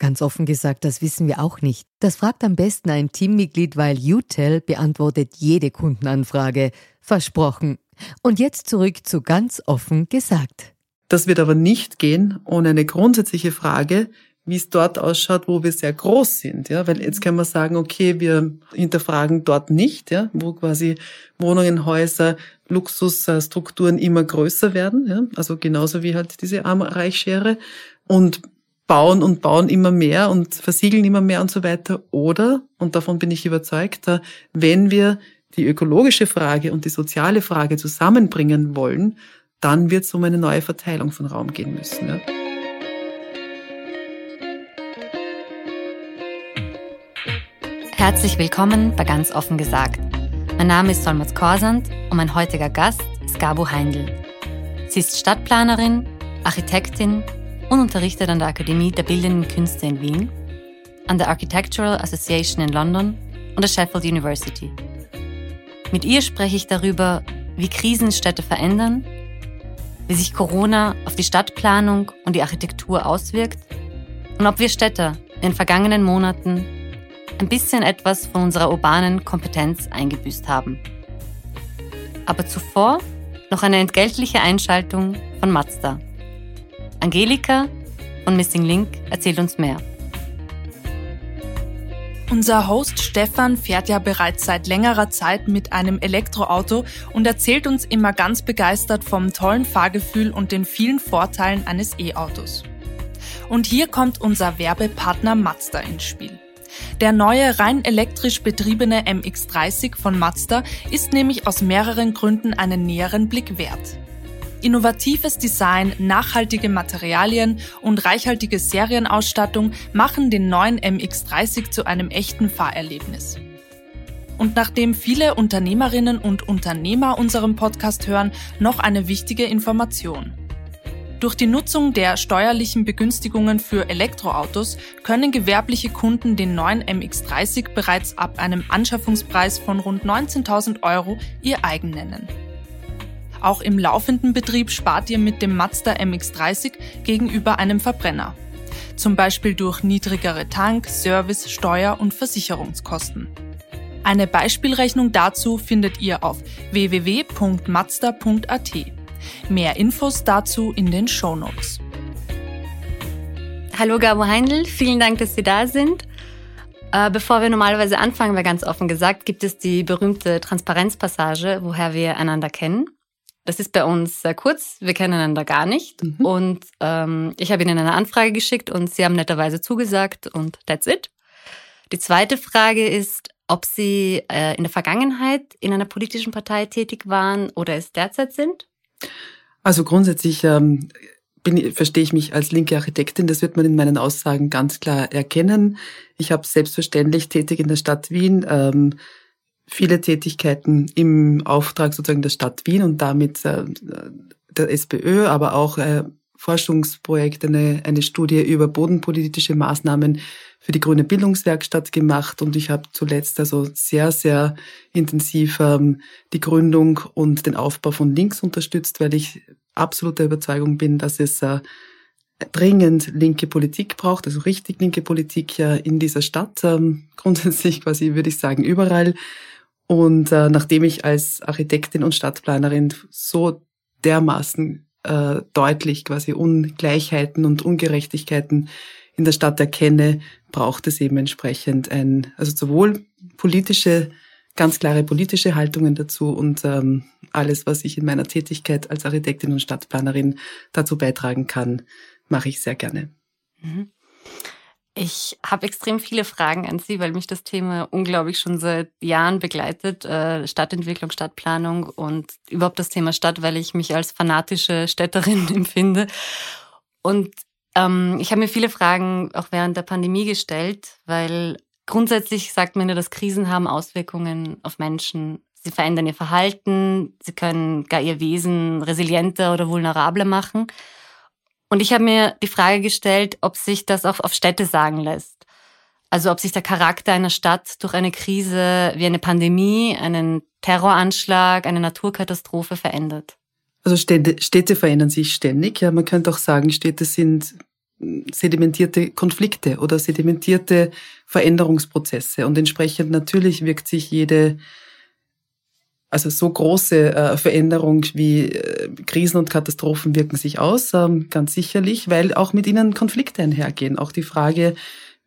Ganz offen gesagt, das wissen wir auch nicht. Das fragt am besten ein Teammitglied, weil UTEL beantwortet jede Kundenanfrage. Versprochen. Und jetzt zurück zu ganz offen gesagt. Das wird aber nicht gehen ohne eine grundsätzliche Frage, wie es dort ausschaut, wo wir sehr groß sind, ja, weil jetzt kann man sagen, okay, wir hinterfragen dort nicht, ja, wo quasi Wohnungen, Häuser, Luxusstrukturen immer größer werden, ja, also genauso wie halt diese Arm-Reich-Schere und bauen und bauen immer mehr und versiegeln immer mehr und so weiter. Oder, und davon bin ich überzeugt, wenn wir die ökologische Frage und die soziale Frage zusammenbringen wollen, dann wird es um eine neue Verteilung von Raum gehen müssen. Ja. Herzlich willkommen bei Ganz offen gesagt. Mein Name ist Solmaz Korsand und mein heutiger Gast ist Gabo Heindl. Sie ist Stadtplanerin, Architektin und unterrichtet an der Akademie der Bildenden Künste in Wien, an der Architectural Association in London und der Sheffield University. Mit ihr spreche ich darüber, wie Krisen Städte verändern, wie sich Corona auf die Stadtplanung und die Architektur auswirkt und ob wir Städter in den vergangenen Monaten ein bisschen etwas von unserer urbanen Kompetenz eingebüßt haben. Aber zuvor noch eine entgeltliche Einschaltung von Mazda. Angelika von Missing Link erzählt uns mehr. Unser Host Stefan fährt ja bereits seit längerer Zeit mit einem Elektroauto und erzählt uns immer ganz begeistert vom tollen Fahrgefühl und den vielen Vorteilen eines E-Autos. Und hier kommt unser Werbepartner Mazda ins Spiel. Der neue rein elektrisch betriebene MX30 von Mazda ist nämlich aus mehreren Gründen einen näheren Blick wert. Innovatives Design, nachhaltige Materialien und reichhaltige Serienausstattung machen den neuen MX30 zu einem echten Fahrerlebnis. Und nachdem viele Unternehmerinnen und Unternehmer unserem Podcast hören, noch eine wichtige Information. Durch die Nutzung der steuerlichen Begünstigungen für Elektroautos können gewerbliche Kunden den neuen MX30 bereits ab einem Anschaffungspreis von rund 19.000 Euro ihr eigen nennen. Auch im laufenden Betrieb spart ihr mit dem Mazda MX30 gegenüber einem Verbrenner. Zum Beispiel durch niedrigere Tank-, Service-, Steuer- und Versicherungskosten. Eine Beispielrechnung dazu findet ihr auf www.mazda.at. Mehr Infos dazu in den Show Notes. Hallo Gabo Heindl, vielen Dank, dass Sie da sind. Äh, bevor wir normalerweise anfangen, weil ganz offen gesagt, gibt es die berühmte Transparenzpassage, woher wir einander kennen. Das ist bei uns sehr kurz. Wir kennen einander gar nicht. Mhm. Und ähm, ich habe Ihnen eine Anfrage geschickt und Sie haben netterweise zugesagt und that's it. Die zweite Frage ist, ob Sie äh, in der Vergangenheit in einer politischen Partei tätig waren oder es derzeit sind. Also grundsätzlich ähm, bin, verstehe ich mich als linke Architektin. Das wird man in meinen Aussagen ganz klar erkennen. Ich habe selbstverständlich tätig in der Stadt Wien. Ähm, viele Tätigkeiten im Auftrag sozusagen der Stadt Wien und damit äh, der SPÖ, aber auch äh, Forschungsprojekte, eine, eine Studie über bodenpolitische Maßnahmen für die Grüne Bildungswerkstatt gemacht und ich habe zuletzt also sehr, sehr intensiv ähm, die Gründung und den Aufbau von Links unterstützt, weil ich absoluter Überzeugung bin, dass es äh, dringend linke Politik braucht, also richtig linke Politik ja in dieser Stadt, ähm, grundsätzlich quasi würde ich sagen überall. Und äh, nachdem ich als Architektin und Stadtplanerin so dermaßen äh, deutlich quasi Ungleichheiten und Ungerechtigkeiten in der Stadt erkenne, braucht es eben entsprechend ein, also sowohl politische, ganz klare politische Haltungen dazu und ähm, alles, was ich in meiner Tätigkeit als Architektin und Stadtplanerin dazu beitragen kann, mache ich sehr gerne. Mhm. Ich habe extrem viele Fragen an Sie, weil mich das Thema unglaublich schon seit Jahren begleitet. Äh, Stadtentwicklung, Stadtplanung und überhaupt das Thema Stadt, weil ich mich als fanatische Städterin empfinde. Und ähm, ich habe mir viele Fragen auch während der Pandemie gestellt, weil grundsätzlich sagt man ja, dass Krisen haben Auswirkungen auf Menschen. Sie verändern ihr Verhalten, sie können gar ihr Wesen resilienter oder vulnerabler machen. Und ich habe mir die Frage gestellt, ob sich das auch auf Städte sagen lässt. Also ob sich der Charakter einer Stadt durch eine Krise wie eine Pandemie, einen Terroranschlag, eine Naturkatastrophe verändert. Also Städte, Städte verändern sich ständig. Ja, man könnte auch sagen, Städte sind sedimentierte Konflikte oder sedimentierte Veränderungsprozesse. Und entsprechend natürlich wirkt sich jede also so große äh, Veränderung wie äh, Krisen und Katastrophen wirken sich aus, ähm, ganz sicherlich, weil auch mit ihnen Konflikte einhergehen. Auch die Frage,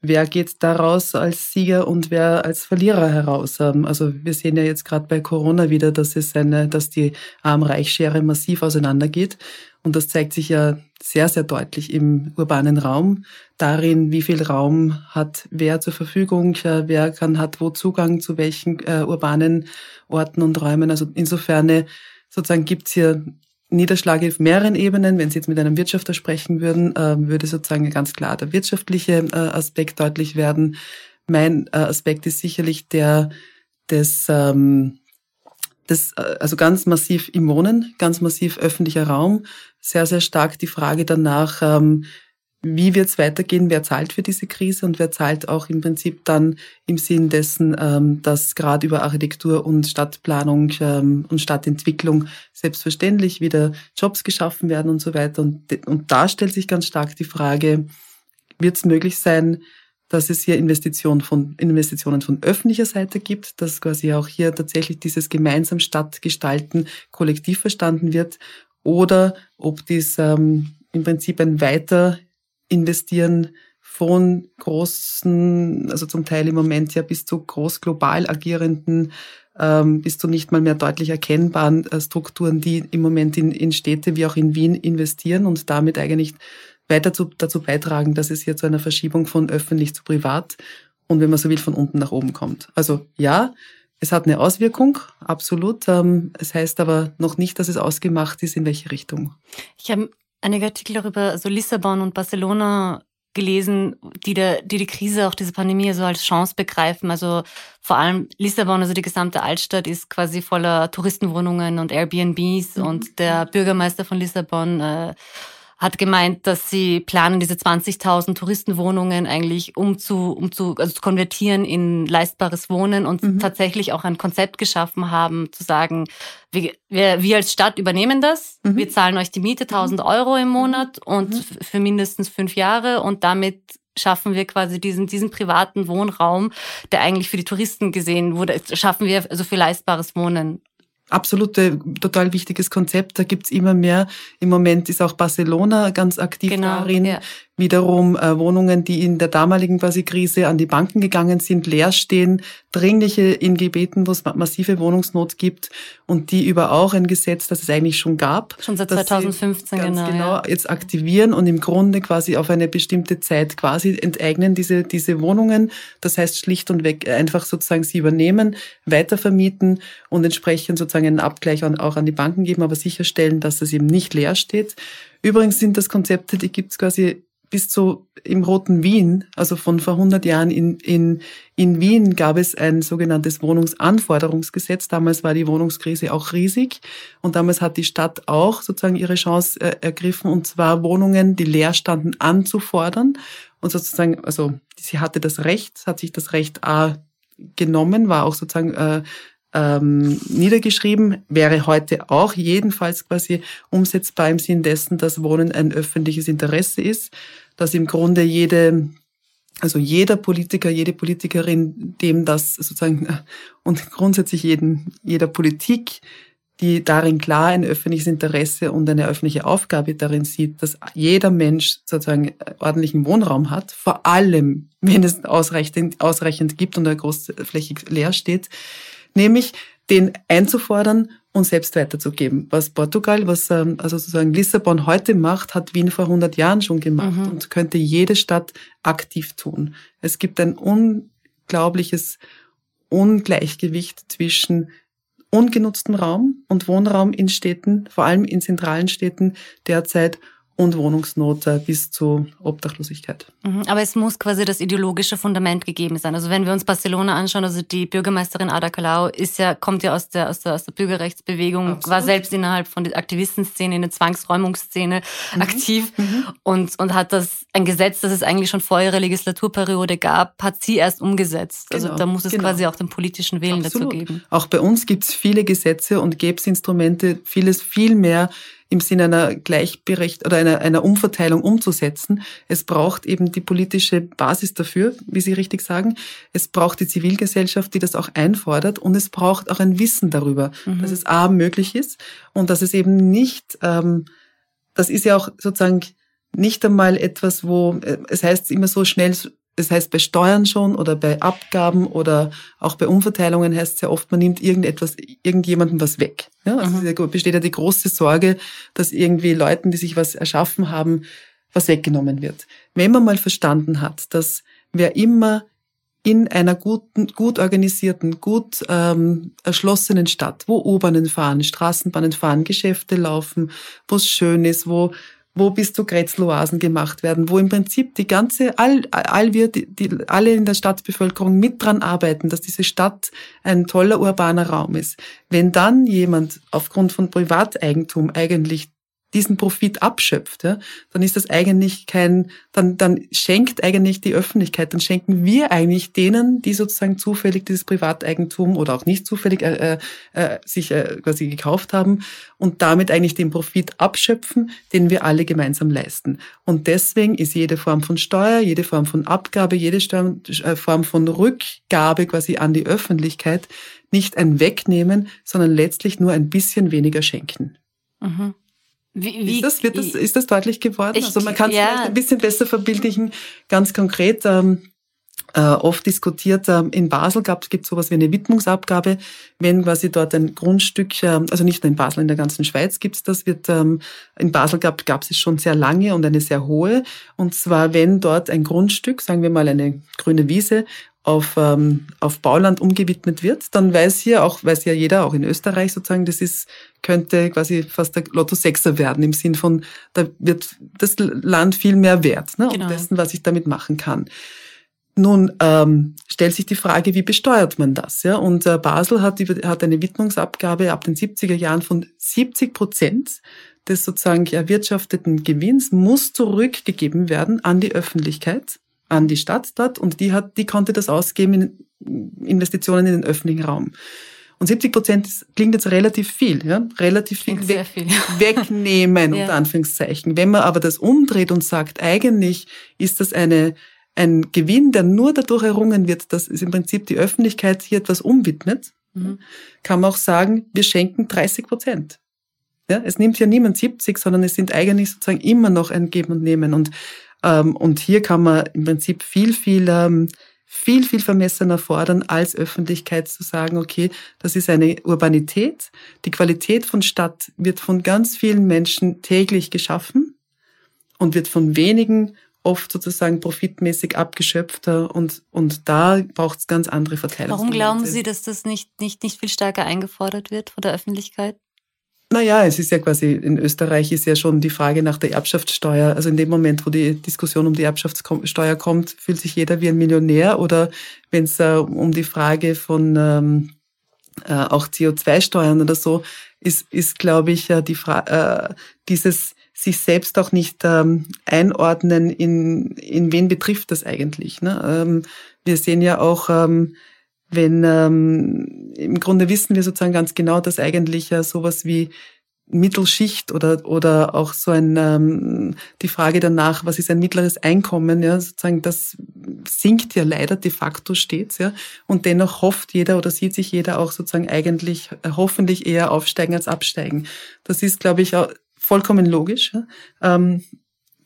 wer geht daraus als Sieger und wer als Verlierer heraus. Ähm, also wir sehen ja jetzt gerade bei Corona wieder, dass es eine, dass die Arm-Reich-Schere massiv auseinandergeht. Und das zeigt sich ja sehr, sehr deutlich im urbanen Raum, darin, wie viel Raum hat wer zur Verfügung, äh, wer kann, hat wo Zugang zu welchen äh, urbanen Orten und Räumen. Also insofern äh, sozusagen gibt's hier Niederschläge auf mehreren Ebenen. Wenn Sie jetzt mit einem Wirtschafter sprechen würden, äh, würde sozusagen ganz klar der wirtschaftliche äh, Aspekt deutlich werden. Mein äh, Aspekt ist sicherlich der des ähm, das, äh, also ganz massiv im Wohnen, ganz massiv öffentlicher Raum, sehr, sehr stark die Frage danach, ähm, wie wird es weitergehen, wer zahlt für diese Krise und wer zahlt auch im Prinzip dann im Sinn dessen, ähm, dass gerade über Architektur und Stadtplanung ähm, und Stadtentwicklung selbstverständlich wieder Jobs geschaffen werden und so weiter. Und, und da stellt sich ganz stark die Frage, wird es möglich sein, dass es hier Investitionen von, Investitionen von öffentlicher Seite gibt, dass quasi auch hier tatsächlich dieses gemeinsam Stadtgestalten kollektiv verstanden wird oder ob dies ähm, im Prinzip ein weiter investieren von großen, also zum Teil im Moment ja bis zu groß global agierenden, ähm, bis zu nicht mal mehr deutlich erkennbaren äh, Strukturen, die im Moment in, in Städte wie auch in Wien investieren und damit eigentlich weiter zu, dazu beitragen, dass es hier zu einer Verschiebung von öffentlich zu privat und wenn man so will, von unten nach oben kommt. Also ja, es hat eine Auswirkung, absolut. Ähm, es heißt aber noch nicht, dass es ausgemacht ist, in welche Richtung. Ich habe einige Artikel darüber, also Lissabon und Barcelona gelesen, die, der, die die Krise, auch diese Pandemie so als Chance begreifen. Also vor allem Lissabon, also die gesamte Altstadt ist quasi voller Touristenwohnungen und Airbnbs mhm. und der Bürgermeister von Lissabon äh, hat gemeint, dass sie planen, diese 20.000 Touristenwohnungen eigentlich um zu, um zu, also zu konvertieren in leistbares Wohnen und mhm. tatsächlich auch ein Konzept geschaffen haben, zu sagen, wir, wir, wir als Stadt übernehmen das, mhm. wir zahlen euch die Miete 1000 mhm. Euro im Monat und mhm. für mindestens fünf Jahre und damit schaffen wir quasi diesen, diesen privaten Wohnraum, der eigentlich für die Touristen gesehen wurde, schaffen wir also für leistbares Wohnen absolute, total wichtiges Konzept. Da gibt's immer mehr. Im Moment ist auch Barcelona ganz aktiv genau, darin. Ja wiederum äh, Wohnungen, die in der damaligen quasi Krise an die Banken gegangen sind, leer stehen, dringliche in Gebeten, wo es massive Wohnungsnot gibt und die über auch ein Gesetz, das es eigentlich schon gab. Schon seit 2015 ganz genau. genau ja. jetzt aktivieren und im Grunde quasi auf eine bestimmte Zeit quasi enteignen diese, diese Wohnungen. Das heißt schlicht und weg einfach sozusagen sie übernehmen, weitervermieten und entsprechend sozusagen einen Abgleich auch an die Banken geben, aber sicherstellen, dass es eben nicht leer steht. Übrigens sind das Konzepte, die gibt es quasi bis zu im Roten Wien, also von vor 100 Jahren in, in, in Wien gab es ein sogenanntes Wohnungsanforderungsgesetz. Damals war die Wohnungskrise auch riesig und damals hat die Stadt auch sozusagen ihre Chance äh, ergriffen und zwar Wohnungen, die leer standen, anzufordern und sozusagen, also sie hatte das Recht, hat sich das Recht A genommen, war auch sozusagen äh, ähm, niedergeschrieben, wäre heute auch jedenfalls quasi umsetzbar im Sinn dessen, dass Wohnen ein öffentliches Interesse ist dass im Grunde jede, also jeder Politiker, jede Politikerin, dem das sozusagen und grundsätzlich jeden, jeder Politik, die darin klar ein öffentliches Interesse und eine öffentliche Aufgabe darin sieht, dass jeder Mensch sozusagen ordentlichen Wohnraum hat, vor allem wenn es ausreichend, ausreichend gibt und er großflächig leer steht, nämlich den einzufordern und selbst weiterzugeben. Was Portugal, was ähm, also sozusagen Lissabon heute macht, hat Wien vor 100 Jahren schon gemacht mhm. und könnte jede Stadt aktiv tun. Es gibt ein unglaubliches Ungleichgewicht zwischen ungenutztem Raum und Wohnraum in Städten, vor allem in zentralen Städten derzeit und Wohnungsnot bis zu Obdachlosigkeit. Mhm, aber es muss quasi das ideologische Fundament gegeben sein. Also wenn wir uns Barcelona anschauen, also die Bürgermeisterin Ada Colau ist ja, kommt ja aus der, aus der, aus der Bürgerrechtsbewegung, Absolut. war selbst innerhalb von der Aktivistenszene, in der Zwangsräumungsszene mhm. aktiv mhm. Und, und hat das, ein Gesetz, das es eigentlich schon vor ihrer Legislaturperiode gab, hat sie erst umgesetzt. Also genau. Also da muss es genau. quasi auch den politischen Willen Absolut. dazu geben. Auch bei uns gibt es viele Gesetze und gäbe es Instrumente, vieles viel mehr im Sinne einer Gleichberecht oder einer, einer Umverteilung umzusetzen. Es braucht eben die politische Basis dafür, wie Sie richtig sagen. Es braucht die Zivilgesellschaft, die das auch einfordert und es braucht auch ein Wissen darüber, mhm. dass es A möglich ist und dass es eben nicht, ähm, das ist ja auch sozusagen nicht einmal etwas, wo, äh, es heißt immer so schnell, das heißt bei Steuern schon oder bei Abgaben oder auch bei Umverteilungen heißt es ja oft, man nimmt irgendetwas, irgendjemandem was weg. Ja, also mhm. besteht ja die große Sorge, dass irgendwie Leuten, die sich was erschaffen haben, was weggenommen wird. Wenn man mal verstanden hat, dass wer immer in einer guten, gut organisierten, gut ähm, erschlossenen Stadt, wo U-Bahnen fahren, Straßenbahnen fahren, Geschäfte laufen, wo es schön ist, wo wo bis zu Grätzloasen gemacht werden, wo im Prinzip die ganze, all, all wir, die, die, alle in der Stadtbevölkerung mit dran arbeiten, dass diese Stadt ein toller urbaner Raum ist. Wenn dann jemand aufgrund von Privateigentum eigentlich diesen Profit abschöpft, ja, dann ist das eigentlich kein, dann, dann schenkt eigentlich die Öffentlichkeit, dann schenken wir eigentlich denen, die sozusagen zufällig dieses Privateigentum oder auch nicht zufällig äh, äh, äh, sich äh, quasi gekauft haben und damit eigentlich den Profit abschöpfen, den wir alle gemeinsam leisten. Und deswegen ist jede Form von Steuer, jede Form von Abgabe, jede äh, Form von Rückgabe quasi an die Öffentlichkeit nicht ein Wegnehmen, sondern letztlich nur ein bisschen weniger schenken. Mhm. Wie, wie, ist, das, wird das, ist das deutlich geworden? Ich, also man kann es ja. vielleicht ein bisschen besser verbildlichen. Ganz konkret, ähm, äh, oft diskutiert, ähm, in Basel gab es sowas wie eine Widmungsabgabe, wenn quasi dort ein Grundstück, äh, also nicht nur in Basel, in der ganzen Schweiz gibt's das, wird ähm, in Basel gab gab es schon sehr lange und eine sehr hohe. Und zwar, wenn dort ein Grundstück, sagen wir mal eine grüne Wiese, auf, ähm, auf Bauland umgewidmet wird, dann weiß hier auch, weiß ja jeder, auch in Österreich sozusagen, das ist, könnte quasi fast der Lotto Sechser werden, im Sinn von, da wird das Land viel mehr wert, ne, genau. dessen, was ich damit machen kann. Nun ähm, stellt sich die Frage, wie besteuert man das? Ja? Und äh, Basel hat, hat eine Widmungsabgabe ab den 70er Jahren von 70 Prozent des sozusagen erwirtschafteten Gewinns muss zurückgegeben werden an die Öffentlichkeit an die Stadt dort und die hat, die konnte das ausgeben in Investitionen in den öffentlichen Raum. Und 70 Prozent klingt jetzt relativ viel, ja, relativ viel, weg, viel. wegnehmen, ja. unter Anführungszeichen. Wenn man aber das umdreht und sagt, eigentlich ist das eine, ein Gewinn, der nur dadurch errungen wird, dass es im Prinzip die Öffentlichkeit hier etwas umwidmet, mhm. kann man auch sagen, wir schenken 30 Prozent. Ja, es nimmt ja niemand 70, sondern es sind eigentlich sozusagen immer noch ein Geben und Nehmen. Und und hier kann man im Prinzip viel, viel, ähm, viel, viel vermessener fordern, als Öffentlichkeit zu sagen, okay, das ist eine Urbanität. Die Qualität von Stadt wird von ganz vielen Menschen täglich geschaffen und wird von wenigen oft sozusagen profitmäßig abgeschöpfter und, und da braucht es ganz andere Verteilungen. Warum glauben Sie, dass das nicht, nicht, nicht viel stärker eingefordert wird von der Öffentlichkeit? Naja, es ist ja quasi, in Österreich ist ja schon die Frage nach der Erbschaftssteuer. Also in dem Moment, wo die Diskussion um die Erbschaftssteuer kommt, fühlt sich jeder wie ein Millionär. Oder wenn es äh, um die Frage von ähm, äh, auch CO2-Steuern oder so ist, ist glaube ich, äh, die Fra äh, dieses sich selbst auch nicht ähm, einordnen, in, in wen betrifft das eigentlich. Ne? Ähm, wir sehen ja auch, ähm, wenn ähm, im Grunde wissen wir sozusagen ganz genau, dass eigentlich ja sowas wie Mittelschicht oder oder auch so ein ähm, die Frage danach, was ist ein mittleres Einkommen, ja, sozusagen das sinkt ja leider de facto stets, ja, und dennoch hofft jeder oder sieht sich jeder auch sozusagen eigentlich äh, hoffentlich eher aufsteigen als absteigen. Das ist, glaube ich, auch vollkommen logisch. Ja. Ähm,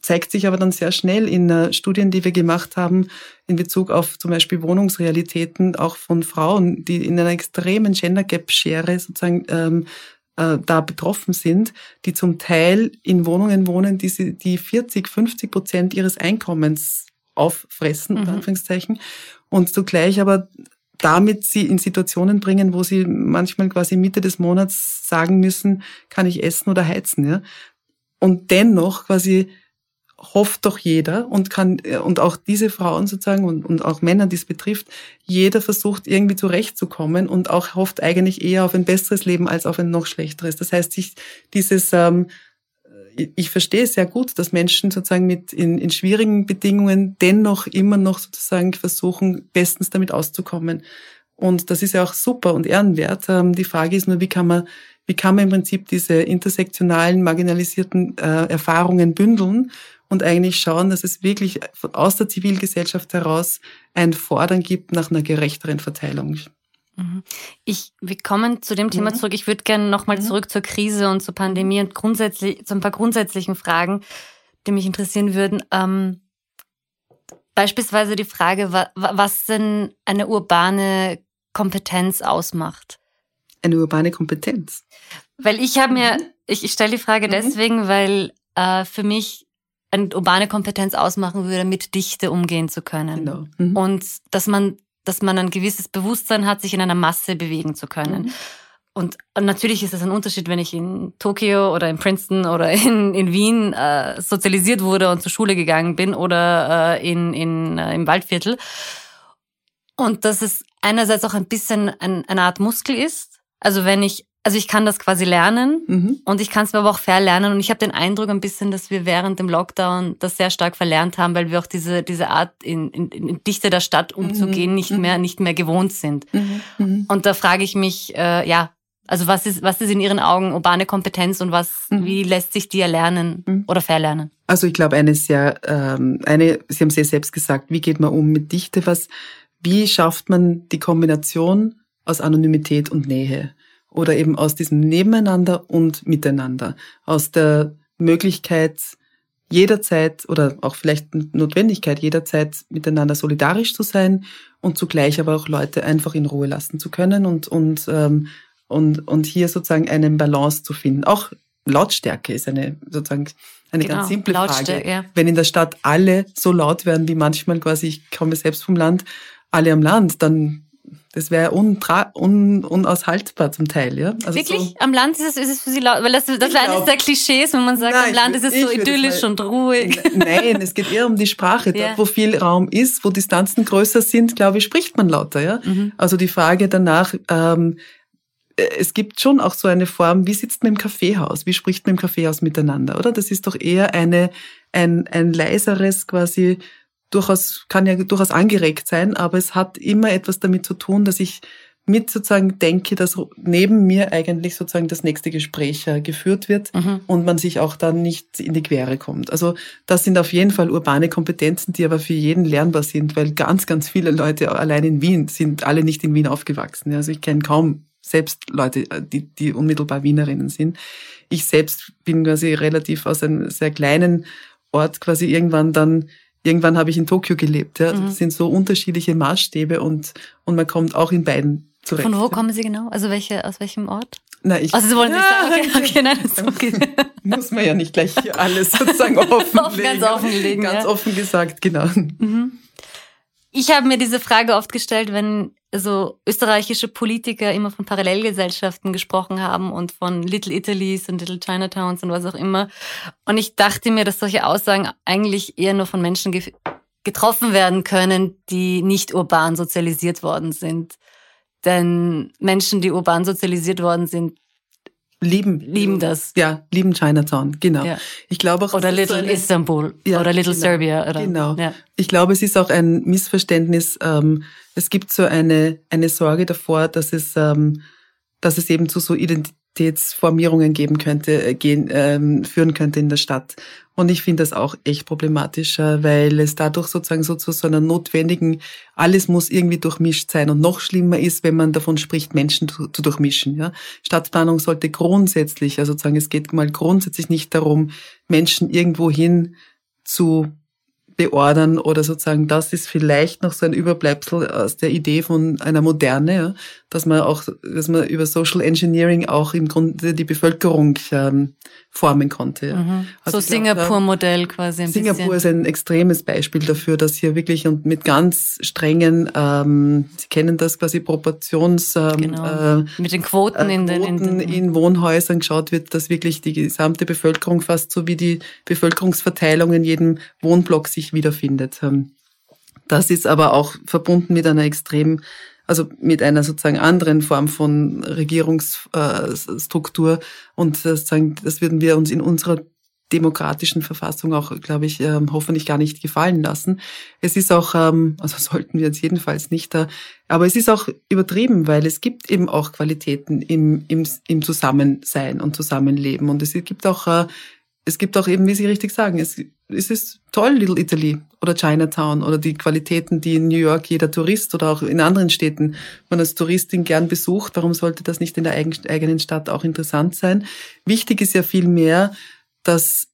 zeigt sich aber dann sehr schnell in äh, Studien, die wir gemacht haben, in Bezug auf zum Beispiel Wohnungsrealitäten auch von Frauen, die in einer extremen Gender Gap Schere sozusagen ähm, äh, da betroffen sind, die zum Teil in Wohnungen wohnen, die, sie, die 40, 50 Prozent ihres Einkommens auffressen, mhm. unter Anführungszeichen, und zugleich aber damit sie in Situationen bringen, wo sie manchmal quasi Mitte des Monats sagen müssen, kann ich essen oder heizen, ja. Und dennoch quasi hofft doch jeder und kann, und auch diese Frauen sozusagen und, und auch Männer, die es betrifft, jeder versucht irgendwie zurechtzukommen und auch hofft eigentlich eher auf ein besseres Leben als auf ein noch schlechteres. Das heißt, sich dieses, ähm, ich verstehe sehr gut, dass Menschen sozusagen mit in, in schwierigen Bedingungen dennoch immer noch sozusagen versuchen, bestens damit auszukommen. Und das ist ja auch super und ehrenwert. Ähm, die Frage ist nur, wie kann man, wie kann man im Prinzip diese intersektionalen, marginalisierten äh, Erfahrungen bündeln und eigentlich schauen, dass es wirklich aus der Zivilgesellschaft heraus ein Fordern gibt nach einer gerechteren Verteilung. Mhm. Ich, wir kommen zu dem Thema mhm. zurück. Ich würde gerne nochmal mhm. zurück zur Krise und zur Pandemie und grundsätzlich zu ein paar grundsätzlichen Fragen, die mich interessieren würden. Ähm, beispielsweise die Frage, was denn eine urbane Kompetenz ausmacht. Eine urbane Kompetenz. Weil ich habe mir, ich, ich stelle die Frage deswegen, weil äh, für mich eine urbane Kompetenz ausmachen würde, mit Dichte umgehen zu können. Genau. Mhm. Und dass man dass man ein gewisses Bewusstsein hat, sich in einer Masse bewegen zu können. Mhm. Und natürlich ist es ein Unterschied, wenn ich in Tokio oder in Princeton oder in, in Wien äh, sozialisiert wurde und zur Schule gegangen bin oder äh, in, in, äh, im Waldviertel. Und dass es einerseits auch ein bisschen ein, eine Art Muskel ist. Also wenn ich also ich kann das quasi lernen mhm. und ich kann es mir aber auch verlernen. Und ich habe den Eindruck ein bisschen, dass wir während dem Lockdown das sehr stark verlernt haben, weil wir auch diese, diese Art in, in, in Dichte der Stadt umzugehen mhm. nicht mhm. mehr nicht mehr gewohnt sind. Mhm. mhm. Und da frage ich mich, äh, ja, also was ist, was ist in Ihren Augen urbane Kompetenz und was, mhm. wie lässt sich die erlernen oder verlernen? Also ich glaube, eine sehr, ähm, eine, Sie haben sehr selbst gesagt, wie geht man um mit Dichte? Was, wie schafft man die Kombination aus Anonymität und Nähe? Oder eben aus diesem Nebeneinander und Miteinander, aus der Möglichkeit, jederzeit oder auch vielleicht Notwendigkeit, jederzeit miteinander solidarisch zu sein und zugleich aber auch Leute einfach in Ruhe lassen zu können und, und, ähm, und, und hier sozusagen einen Balance zu finden. Auch Lautstärke ist eine sozusagen eine genau, ganz simple Frage. Ja. Wenn in der Stadt alle so laut werden wie manchmal quasi, ich komme selbst vom Land, alle am Land, dann das wäre un unaushaltbar zum Teil, ja. Also Wirklich? So, am Land ist es, ist es für Sie laut, weil das, das war eines der Klischees, wenn man sagt, nein, am Land ist es so idyllisch und ruhig. Nein, es geht eher um die Sprache. Ja. Dort, wo viel Raum ist, wo Distanzen größer sind, glaube ich, spricht man lauter, ja. Mhm. Also die Frage danach, ähm, äh, es gibt schon auch so eine Form, wie sitzt man im Kaffeehaus? Wie spricht man im Kaffeehaus miteinander, oder? Das ist doch eher eine, ein, ein leiseres quasi durchaus, kann ja durchaus angeregt sein, aber es hat immer etwas damit zu tun, dass ich mit sozusagen denke, dass neben mir eigentlich sozusagen das nächste Gespräch äh, geführt wird mhm. und man sich auch dann nicht in die Quere kommt. Also das sind auf jeden Fall urbane Kompetenzen, die aber für jeden lernbar sind, weil ganz, ganz viele Leute allein in Wien sind alle nicht in Wien aufgewachsen. Also ich kenne kaum selbst Leute, äh, die, die unmittelbar Wienerinnen sind. Ich selbst bin quasi relativ aus einem sehr kleinen Ort quasi irgendwann dann irgendwann habe ich in Tokio gelebt. Ja. Mhm. Das sind so unterschiedliche Maßstäbe und, und man kommt auch in beiden zurecht. Von wo kommen Sie genau? Also welche, aus welchem Ort? Na, ich, also Sie wollen nicht sagen, okay, okay, nein, das ist okay. Muss man ja nicht gleich alles sozusagen offenlegen. ganz offenlegen. Ganz ja. offen gesagt, genau. Mhm. Ich habe mir diese Frage oft gestellt, wenn so österreichische Politiker immer von Parallelgesellschaften gesprochen haben und von Little Italys und Little Chinatowns und was auch immer. Und ich dachte mir, dass solche Aussagen eigentlich eher nur von Menschen ge getroffen werden können, die nicht urban sozialisiert worden sind. Denn Menschen, die urban sozialisiert worden sind, lieben lieben das. Ja, lieben Chinatown, genau. Ja. Ich glaube auch oder Little so eine, Istanbul ja, oder Little genau, Serbia oder genau. Ja. Ich glaube, es ist auch ein Missverständnis. Ähm, es gibt so eine eine Sorge davor, dass es ähm, dass es eben zu so Identitätsformierungen geben könnte, äh, gehen, ähm, führen könnte in der Stadt. Und ich finde das auch echt problematisch, weil es dadurch sozusagen so zu so einer notwendigen, alles muss irgendwie durchmischt sein. Und noch schlimmer ist, wenn man davon spricht, Menschen zu, zu durchmischen. Ja? Stadtplanung sollte grundsätzlich, also sozusagen, es geht mal grundsätzlich nicht darum, Menschen irgendwohin zu beordern oder sozusagen, das ist vielleicht noch so ein Überbleibsel aus der Idee von einer Moderne, ja, dass man auch, dass man über Social Engineering auch im Grunde die Bevölkerung ähm, formen konnte. Ja. Mhm. Also so Singapur-Modell quasi ein Singapur bisschen. ist ein extremes Beispiel dafür, dass hier wirklich und mit ganz strengen, ähm, Sie kennen das quasi Proportions, ähm, genau. äh, mit den Quoten, äh, in, den, in, den, in Wohnhäusern geschaut wird, dass wirklich die gesamte Bevölkerung fast so wie die Bevölkerungsverteilung in jedem Wohnblock sich wiederfindet. Ähm, das ist aber auch verbunden mit einer extrem also mit einer sozusagen anderen Form von Regierungsstruktur. Und sozusagen, das würden wir uns in unserer demokratischen Verfassung auch, glaube ich, ähm, hoffentlich gar nicht gefallen lassen. Es ist auch, ähm, also sollten wir uns jedenfalls nicht da, aber es ist auch übertrieben, weil es gibt eben auch Qualitäten im, im, im Zusammensein und Zusammenleben. Und es gibt auch äh, es gibt auch eben, wie Sie richtig sagen, es, es ist toll, Little Italy oder Chinatown oder die Qualitäten, die in New York jeder Tourist oder auch in anderen Städten man als Touristin gern besucht. Warum sollte das nicht in der eigenen Stadt auch interessant sein? Wichtig ist ja viel mehr, dass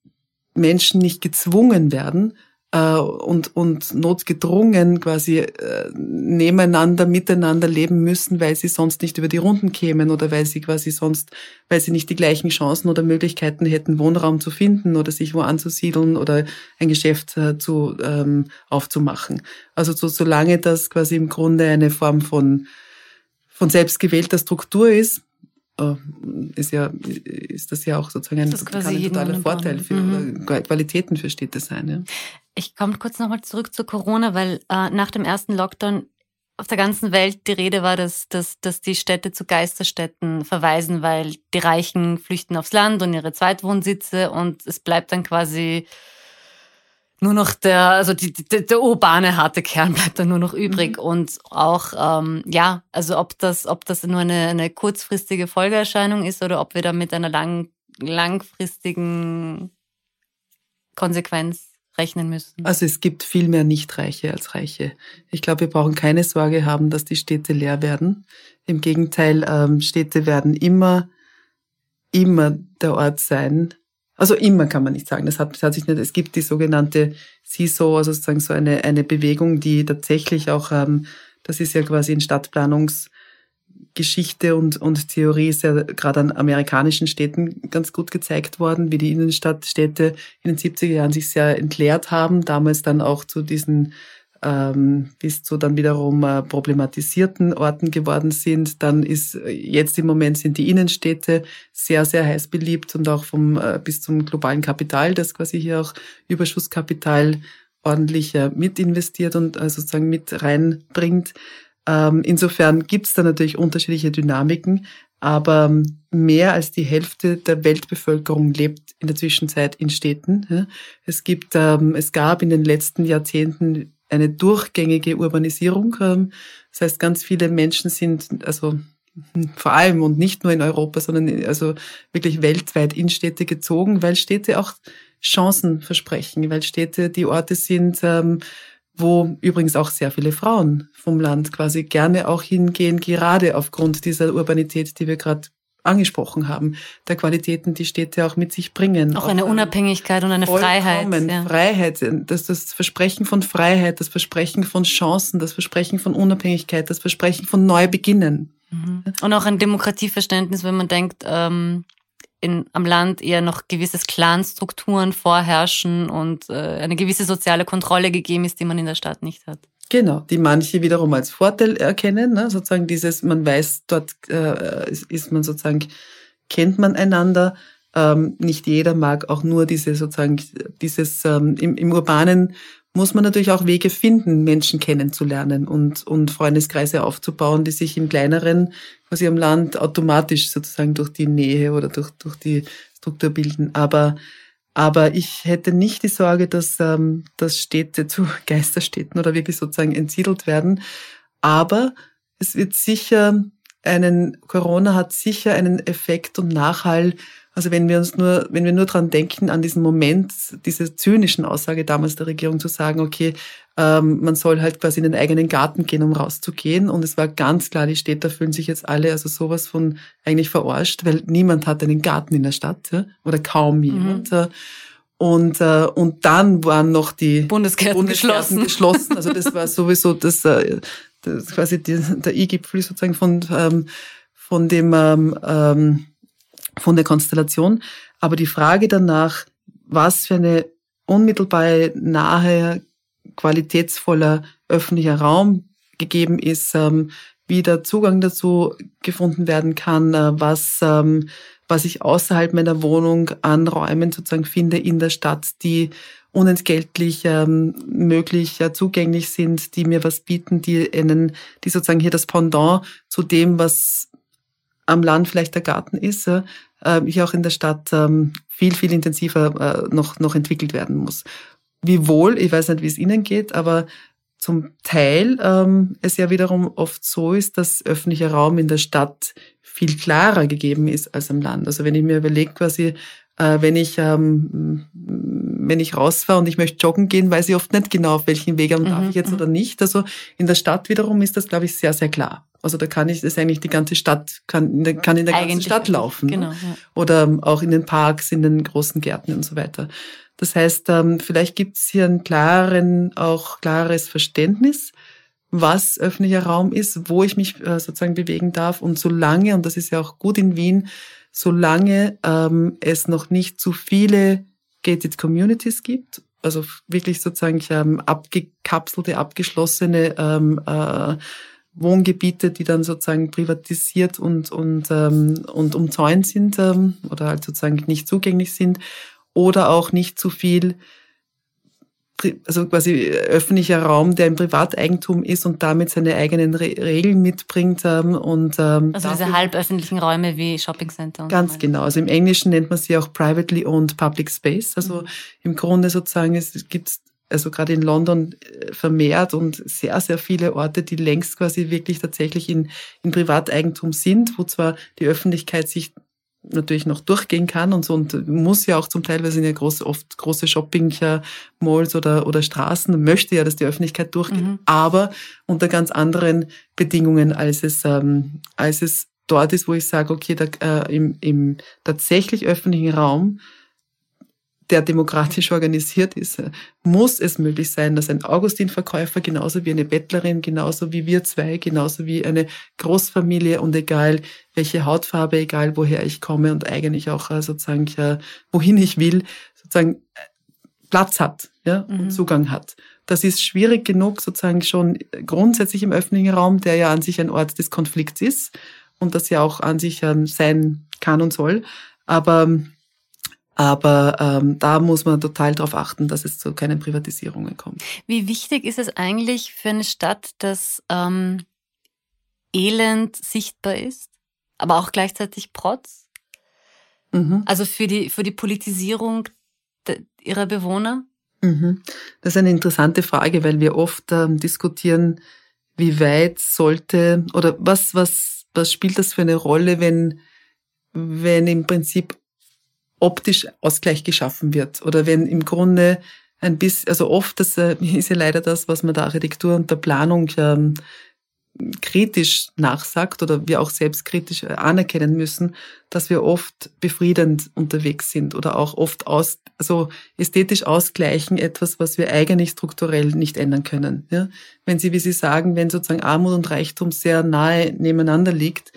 Menschen nicht gezwungen werden, äh, und, und notgedrungen quasi äh, nebeneinander, miteinander leben müssen, weil sie sonst nicht über die Runden kämen oder weil sie quasi sonst, weil sie nicht die gleichen Chancen oder Möglichkeiten hätten, Wohnraum zu finden oder sich wo anzusiedeln oder ein Geschäft äh, zu ähm, aufzumachen. Also so, solange das quasi im Grunde eine Form von von selbstgewählter Struktur ist, ist ja ist das ja auch sozusagen ein, totaler Vorteil für mhm. Qualitäten für Städte sein. Ja. Ich komme kurz nochmal zurück zu Corona, weil äh, nach dem ersten Lockdown auf der ganzen Welt die Rede war, dass, dass, dass die Städte zu Geisterstädten verweisen, weil die Reichen flüchten aufs Land und ihre Zweitwohnsitze und es bleibt dann quasi nur noch der, also die, die, der urbane harte Kern bleibt dann nur noch übrig. Mhm. Und auch, ähm, ja, also ob das, ob das nur eine, eine kurzfristige Folgeerscheinung ist oder ob wir da mit einer lang, langfristigen Konsequenz rechnen müssen. Also es gibt viel mehr Nichtreiche als Reiche. Ich glaube, wir brauchen keine Sorge haben, dass die Städte leer werden. Im Gegenteil, ähm, Städte werden immer, immer der Ort sein. Also immer kann man nicht sagen. Das hat, das hat sich nicht. Es gibt die sogenannte CISO, also sozusagen so eine eine Bewegung, die tatsächlich auch, ähm, das ist ja quasi in Stadtplanungs Geschichte und, und Theorie ist ja gerade an amerikanischen Städten ganz gut gezeigt worden, wie die Innenstadtstädte in den 70er Jahren sich sehr entleert haben, damals dann auch zu diesen ähm, bis zu dann wiederum äh, problematisierten Orten geworden sind. Dann ist äh, jetzt im Moment sind die Innenstädte sehr, sehr heiß beliebt und auch vom äh, bis zum globalen Kapital, das quasi hier auch Überschusskapital ordentlich äh, mit investiert und äh, sozusagen mit reinbringt. Ähm, insofern gibt es da natürlich unterschiedliche Dynamiken, aber ähm, mehr als die Hälfte der Weltbevölkerung lebt in der Zwischenzeit in Städten. Es gibt, ähm, es gab in den letzten Jahrzehnten eine durchgängige Urbanisierung. Das heißt, ganz viele Menschen sind, also hm, vor allem und nicht nur in Europa, sondern also wirklich weltweit in Städte gezogen, weil Städte auch Chancen versprechen, weil Städte die Orte sind, wo übrigens auch sehr viele Frauen vom Land quasi gerne auch hingehen, gerade aufgrund dieser Urbanität, die wir gerade angesprochen haben, der Qualitäten, die Städte auch mit sich bringen. Auch, eine Unabhängigkeit und eine Freiheit. Ja. Freiheit, das, das Versprechen von Freiheit, das Versprechen von Chancen, das Versprechen von Unabhängigkeit, das Versprechen von Neubeginnen. Mhm. Und auch ein Demokratieverständnis, wenn man denkt, ähm, in, am Land eher noch gewisses Clanstrukturen vorherrschen und äh, eine gewisse soziale Kontrolle gegeben ist, die man in der Stadt nicht hat. Genau, die manche wiederum als Vorteil erkennen, ne? sozusagen dieses, man weiß, dort äh, ist man sozusagen, kennt man einander. Ähm, nicht jeder mag auch nur diese sozusagen dieses ähm, im, im urbanen muss man natürlich auch Wege finden, Menschen kennenzulernen und, und Freundeskreise aufzubauen, die sich im kleineren, quasi am Land automatisch sozusagen durch die Nähe oder durch, durch die Struktur bilden. Aber, aber ich hätte nicht die Sorge, dass, ähm, dass Städte zu Geisterstädten oder wirklich sozusagen entsiedelt werden. Aber es wird sicher einen, Corona hat sicher einen Effekt und Nachhall also wenn wir uns nur, wenn wir nur dran denken, an diesen Moment, diese zynischen Aussage damals der Regierung zu sagen, okay, ähm, man soll halt quasi in den eigenen Garten gehen, um rauszugehen. Und es war ganz klar, die Städter fühlen sich jetzt alle also sowas von eigentlich verarscht, weil niemand hat einen Garten in der Stadt ja? oder kaum mhm. jemand. Mhm. Und, äh, und dann waren noch die Bundesgärten, Bundesgärten geschlossen. geschlossen. Also das war sowieso das, äh, das quasi die, der I-Gipfel sozusagen von, ähm, von dem ähm, ähm, von der Konstellation. Aber die Frage danach, was für eine unmittelbare, nahe, qualitätsvoller öffentlicher Raum gegeben ist, ähm, wie der Zugang dazu gefunden werden kann, äh, was, ähm, was ich außerhalb meiner Wohnung an Räumen sozusagen finde in der Stadt, die unentgeltlich ähm, möglich äh, zugänglich sind, die mir was bieten, die einen, die sozusagen hier das Pendant zu dem, was am Land vielleicht der Garten ist, äh, hier auch in der Stadt ähm, viel, viel intensiver äh, noch, noch entwickelt werden muss. Wiewohl, ich weiß nicht, wie es Ihnen geht, aber zum Teil ähm, es ja wiederum oft so ist, dass öffentlicher Raum in der Stadt viel klarer gegeben ist als am Land. Also wenn ich mir überlege, quasi, äh, wenn ich ähm, wenn ich rausfahre und ich möchte joggen gehen, weiß ich oft nicht genau, auf welchen Weg mhm, darf ich jetzt mhm. oder nicht. Also in der Stadt wiederum ist das, glaube ich, sehr, sehr klar. Also da kann ich, das ist eigentlich die ganze Stadt, kann, kann in der ganzen eigentlich Stadt laufen. Ne? Genau, ja. Oder ähm, auch in den Parks, in den großen Gärten und so weiter. Das heißt, ähm, vielleicht gibt es hier ein klaren, auch klares Verständnis, was öffentlicher Raum ist, wo ich mich äh, sozusagen bewegen darf. Und solange, und das ist ja auch gut in Wien, solange ähm, es noch nicht zu viele gated communities gibt, also wirklich sozusagen ähm, abgekapselte, abgeschlossene ähm, äh, Wohngebiete, die dann sozusagen privatisiert und und ähm, und umzäunt sind ähm, oder halt sozusagen nicht zugänglich sind oder auch nicht zu viel also quasi öffentlicher Raum, der im Privateigentum ist und damit seine eigenen Re Regeln mitbringt. Ähm, und, ähm, also diese halböffentlichen Räume wie Shoppingcenter. Ganz so genau. Also im Englischen nennt man sie auch privately owned public space. Also mhm. im Grunde sozusagen es gibt also gerade in London äh, vermehrt und sehr, sehr viele Orte, die längst quasi wirklich tatsächlich in, in Privateigentum sind, wo zwar die Öffentlichkeit sich natürlich noch durchgehen kann und so und muss ja auch zum Teil, weil sind ja groß, oft große Shopping-Malls oder, oder Straßen, möchte ja, dass die Öffentlichkeit durchgeht, mhm. aber unter ganz anderen Bedingungen, als es, ähm, als es dort ist, wo ich sage, okay, da, äh, im, im tatsächlich öffentlichen Raum der demokratisch organisiert ist, muss es möglich sein, dass ein Augustin-Verkäufer genauso wie eine Bettlerin, genauso wie wir zwei, genauso wie eine Großfamilie und egal welche Hautfarbe, egal woher ich komme und eigentlich auch äh, sozusagen wohin ich will, sozusagen äh, Platz hat ja, mhm. und Zugang hat. Das ist schwierig genug sozusagen schon grundsätzlich im öffentlichen Raum, der ja an sich ein Ort des Konflikts ist und das ja auch an sich ähm, sein kann und soll. Aber aber ähm, da muss man total darauf achten, dass es zu keinen Privatisierungen kommt. Wie wichtig ist es eigentlich für eine Stadt, dass ähm, Elend sichtbar ist, aber auch gleichzeitig Protz? Mhm. Also für die, für die Politisierung ihrer Bewohner? Mhm. Das ist eine interessante Frage, weil wir oft ähm, diskutieren, wie weit sollte oder was, was, was spielt das für eine Rolle, wenn, wenn im Prinzip optisch Ausgleich geschaffen wird oder wenn im Grunde ein bisschen, also oft, das äh, ist ja leider das, was man der Architektur und der Planung ähm, kritisch nachsagt oder wir auch selbstkritisch äh, anerkennen müssen, dass wir oft befriedend unterwegs sind oder auch oft aus, also ästhetisch ausgleichen etwas, was wir eigentlich strukturell nicht ändern können. Ja? Wenn Sie, wie Sie sagen, wenn sozusagen Armut und Reichtum sehr nahe nebeneinander liegt,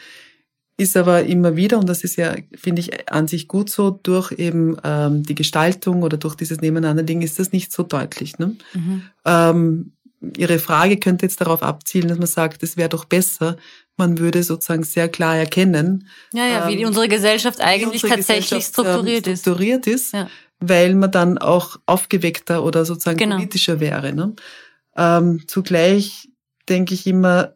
ist aber immer wieder, und das ist ja, finde ich, an sich gut so, durch eben ähm, die Gestaltung oder durch dieses Nebeneinanderliegen ist das nicht so deutlich. Ne? Mhm. Ähm, Ihre Frage könnte jetzt darauf abzielen, dass man sagt, es wäre doch besser, man würde sozusagen sehr klar erkennen. Ja, ja, wie ähm, unsere Gesellschaft eigentlich unsere tatsächlich Gesellschaft, strukturiert, ähm, strukturiert ist. ist ja. Weil man dann auch aufgeweckter oder sozusagen genau. politischer wäre. Ne? Ähm, zugleich denke ich immer,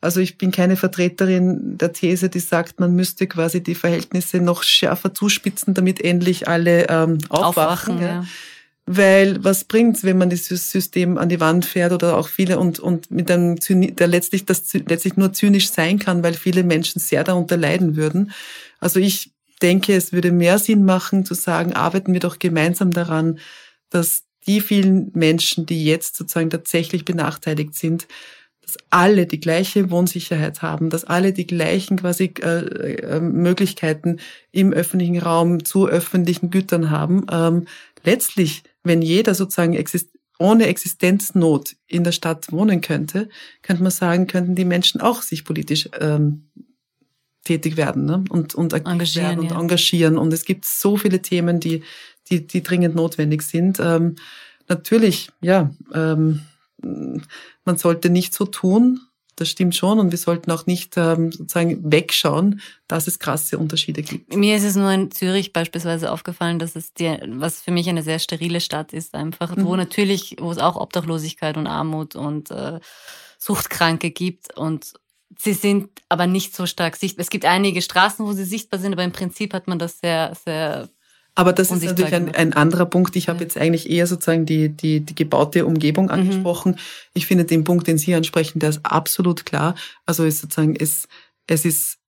also ich bin keine Vertreterin der These, die sagt, man müsste quasi die Verhältnisse noch schärfer zuspitzen, damit endlich alle ähm, aufwachen. aufwachen ja. Ja. Weil was bringt's, wenn man dieses System an die Wand fährt oder auch viele und, und mit einem Zyni der letztlich das letztlich nur zynisch sein kann, weil viele Menschen sehr darunter leiden würden. Also ich denke, es würde mehr Sinn machen zu sagen, arbeiten wir doch gemeinsam daran, dass die vielen Menschen, die jetzt sozusagen tatsächlich benachteiligt sind, dass alle die gleiche Wohnsicherheit haben, dass alle die gleichen quasi äh, äh, Möglichkeiten im öffentlichen Raum zu öffentlichen Gütern haben. Ähm, letztlich, wenn jeder sozusagen exist ohne Existenznot in der Stadt wohnen könnte, könnte man sagen, könnten die Menschen auch sich politisch ähm, tätig werden ne? und, und engagieren und ja. engagieren. Und es gibt so viele Themen, die, die, die dringend notwendig sind. Ähm, natürlich, ja, ähm, man sollte nicht so tun, das stimmt schon. Und wir sollten auch nicht ähm, sozusagen wegschauen, dass es krasse Unterschiede gibt. Mir ist es nur in Zürich beispielsweise aufgefallen, dass es dir, was für mich eine sehr sterile Stadt ist, einfach, mhm. wo natürlich, wo es auch Obdachlosigkeit und Armut und äh, Suchtkranke gibt und sie sind aber nicht so stark sichtbar. Es gibt einige Straßen, wo sie sichtbar sind, aber im Prinzip hat man das sehr, sehr aber das ist natürlich ein, ein, anderer Punkt. Ich habe jetzt eigentlich eher sozusagen die, die, die gebaute Umgebung mhm. angesprochen. Mhm. Ich finde den Punkt, den Sie ansprechen, der ist absolut klar. Also ist sozusagen, es, es ist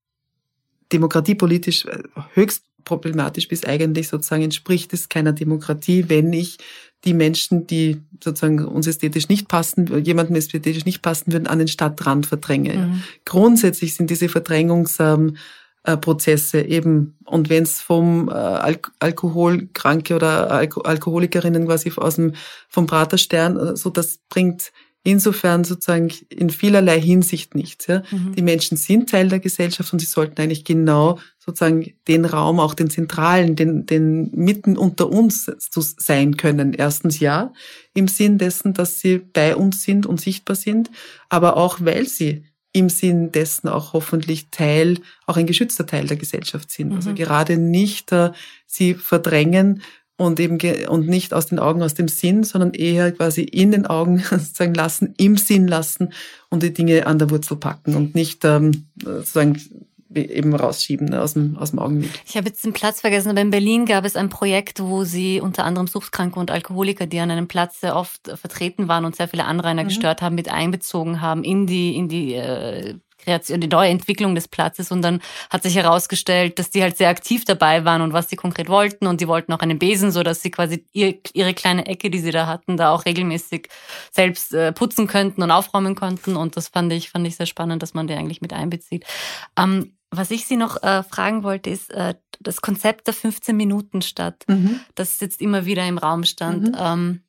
demokratiepolitisch äh, höchst problematisch bis eigentlich sozusagen entspricht es keiner Demokratie, wenn ich die Menschen, die sozusagen uns ästhetisch nicht passen, jemandem ästhetisch nicht passen würden, an den Stadtrand verdränge. Mhm. Grundsätzlich sind diese Verdrängungs, ähm, äh, Prozesse eben. Und wenn es vom äh, Al Alkoholkranke oder Alko Alkoholikerinnen quasi aus dem vom Praterstern, äh, so das bringt insofern sozusagen in vielerlei Hinsicht nichts. Ja. Mhm. Die Menschen sind Teil der Gesellschaft und sie sollten eigentlich genau sozusagen den Raum, auch den zentralen, den, den mitten unter uns zu sein können. Erstens ja, im Sinn dessen, dass sie bei uns sind und sichtbar sind, aber auch weil sie im Sinn dessen auch hoffentlich Teil, auch ein geschützter Teil der Gesellschaft sind. Also mhm. Also gerade nicht äh, sie verdrängen und eben und nicht aus den Augen, aus dem Sinn, sondern eher quasi in den Augen sozusagen lassen, im Sinn lassen und die Dinge an der Wurzel packen und nicht ähm, sozusagen eben rausschieben ne, aus, dem, aus dem Augenblick. Ich habe jetzt den Platz vergessen, aber in Berlin gab es ein Projekt, wo sie unter anderem Suchtkranke und Alkoholiker, die an einem Platz sehr oft vertreten waren und sehr viele Anrainer mhm. gestört haben, mit einbezogen haben in die, in die äh, Kreation, die neue Entwicklung des Platzes und dann hat sich herausgestellt, dass die halt sehr aktiv dabei waren und was sie konkret wollten und die wollten auch einen Besen, so dass sie quasi ihr, ihre kleine Ecke, die sie da hatten, da auch regelmäßig selbst äh, putzen könnten und aufräumen konnten und das fand ich fand ich sehr spannend, dass man die eigentlich mit einbezieht. Ähm, was ich Sie noch äh, fragen wollte, ist äh, das Konzept der 15 Minuten Stadt, mhm. das jetzt immer wieder im Raum stand, mhm. ähm,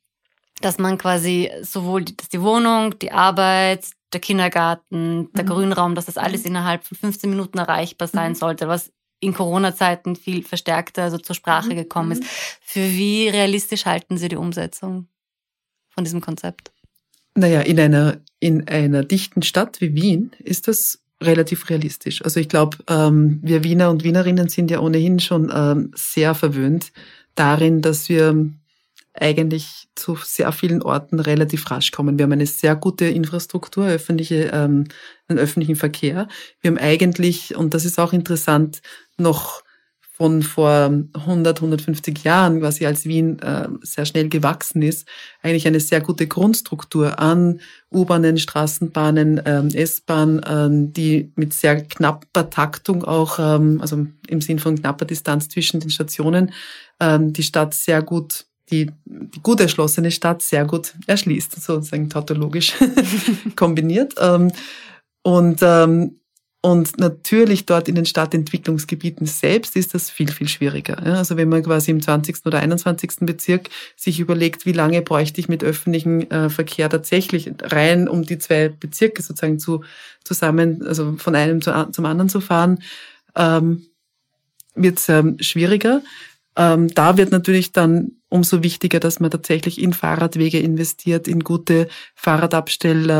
dass man quasi sowohl die, dass die Wohnung, die Arbeit, der Kindergarten, der mhm. Grünraum, dass das alles mhm. innerhalb von 15 Minuten erreichbar sein mhm. sollte, was in Corona-Zeiten viel verstärkter also zur Sprache mhm. gekommen ist. Für wie realistisch halten Sie die Umsetzung von diesem Konzept? Naja, in einer, in einer dichten Stadt wie Wien ist das relativ realistisch. Also ich glaube, ähm, wir Wiener und Wienerinnen sind ja ohnehin schon ähm, sehr verwöhnt darin, dass wir eigentlich zu sehr vielen Orten relativ rasch kommen. Wir haben eine sehr gute Infrastruktur, öffentliche, ähm, einen öffentlichen Verkehr. Wir haben eigentlich, und das ist auch interessant, noch von vor 100, 150 Jahren, quasi als Wien äh, sehr schnell gewachsen ist, eigentlich eine sehr gute Grundstruktur an U-Bahnen, Straßenbahnen, ähm, S-Bahn, ähm, die mit sehr knapper Taktung auch, ähm, also im Sinn von knapper Distanz zwischen den Stationen, ähm, die Stadt sehr gut die, die gut erschlossene Stadt sehr gut erschließt, sozusagen tautologisch kombiniert. Ähm, und ähm, und natürlich dort in den Stadtentwicklungsgebieten selbst ist das viel, viel schwieriger. Also wenn man quasi im 20. oder 21. Bezirk sich überlegt, wie lange bräuchte ich mit öffentlichem äh, Verkehr tatsächlich rein, um die zwei Bezirke sozusagen zu, zusammen, also von einem zum anderen zu fahren, ähm, wird es ähm, schwieriger. Ähm, da wird natürlich dann umso wichtiger, dass man tatsächlich in Fahrradwege investiert, in gute Fahrradabstell,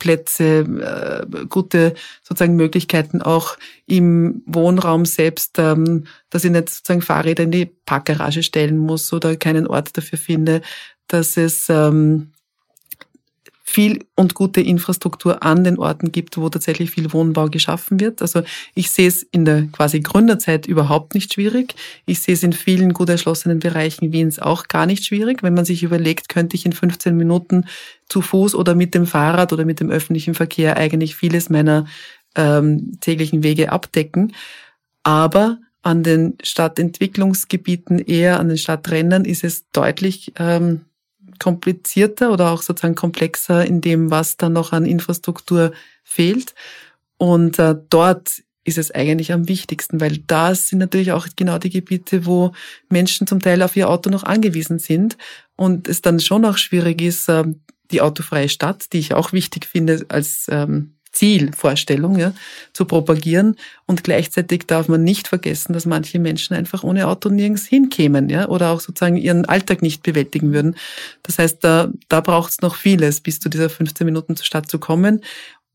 Plätze, äh, gute sozusagen Möglichkeiten auch im Wohnraum selbst, ähm, dass ich nicht sozusagen Fahrräder in die Parkgarage stellen muss oder keinen Ort dafür finde, dass es ähm, viel und gute Infrastruktur an den Orten gibt, wo tatsächlich viel Wohnbau geschaffen wird. Also ich sehe es in der quasi Gründerzeit überhaupt nicht schwierig. Ich sehe es in vielen gut erschlossenen Bereichen Wiens auch gar nicht schwierig. Wenn man sich überlegt, könnte ich in 15 Minuten zu Fuß oder mit dem Fahrrad oder mit dem öffentlichen Verkehr eigentlich vieles meiner ähm, täglichen Wege abdecken. Aber an den Stadtentwicklungsgebieten, eher an den Stadträndern ist es deutlich ähm, komplizierter oder auch sozusagen komplexer in dem, was dann noch an Infrastruktur fehlt. Und äh, dort ist es eigentlich am wichtigsten, weil da sind natürlich auch genau die Gebiete, wo Menschen zum Teil auf ihr Auto noch angewiesen sind und es dann schon auch schwierig ist, äh, die autofreie Stadt, die ich auch wichtig finde als ähm, Zielvorstellung ja, zu propagieren. Und gleichzeitig darf man nicht vergessen, dass manche Menschen einfach ohne Auto nirgends hinkämen ja, oder auch sozusagen ihren Alltag nicht bewältigen würden. Das heißt, da, da braucht es noch vieles, bis zu dieser 15 Minuten zur Stadt zu kommen.